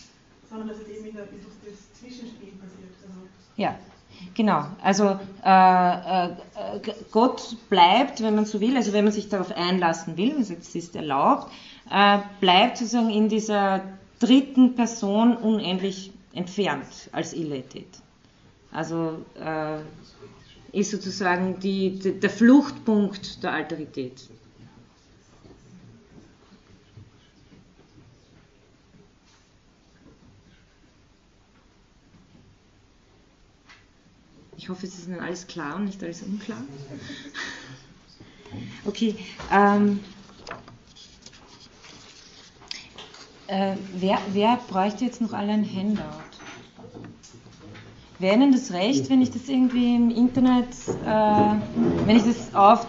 sondern dass es eben in der, das Zwischenspiel passiert. Also ja. Genau, also äh, äh, Gott bleibt, wenn man so will, also wenn man sich darauf einlassen will, sagt, es ist erlaubt, äh, bleibt sozusagen in dieser dritten Person unendlich entfernt als Illetät. Also äh, ist sozusagen die, die, der Fluchtpunkt der Alterität. Ich hoffe, es ist Ihnen alles klar und nicht alles unklar. Okay. Ähm, äh, wer, wer bräuchte jetzt noch alle ein Handout? Wäre Ihnen das recht, wenn ich das irgendwie im Internet, äh, wenn ich das auf,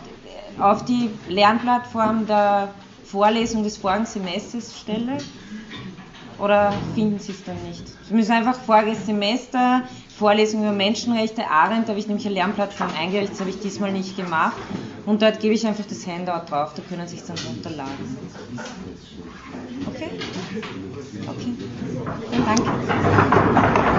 auf die Lernplattform der Vorlesung des vorigen Semesters stelle? Oder finden Sie es dann nicht? Sie müssen einfach voriges Semester Vorlesung über Menschenrechte, Arendt, da habe ich nämlich eine Lernplattform eingerichtet, das habe ich diesmal nicht gemacht. Und dort gebe ich einfach das Handout drauf, da können Sie es dann runterladen. Okay? Okay. Dann danke.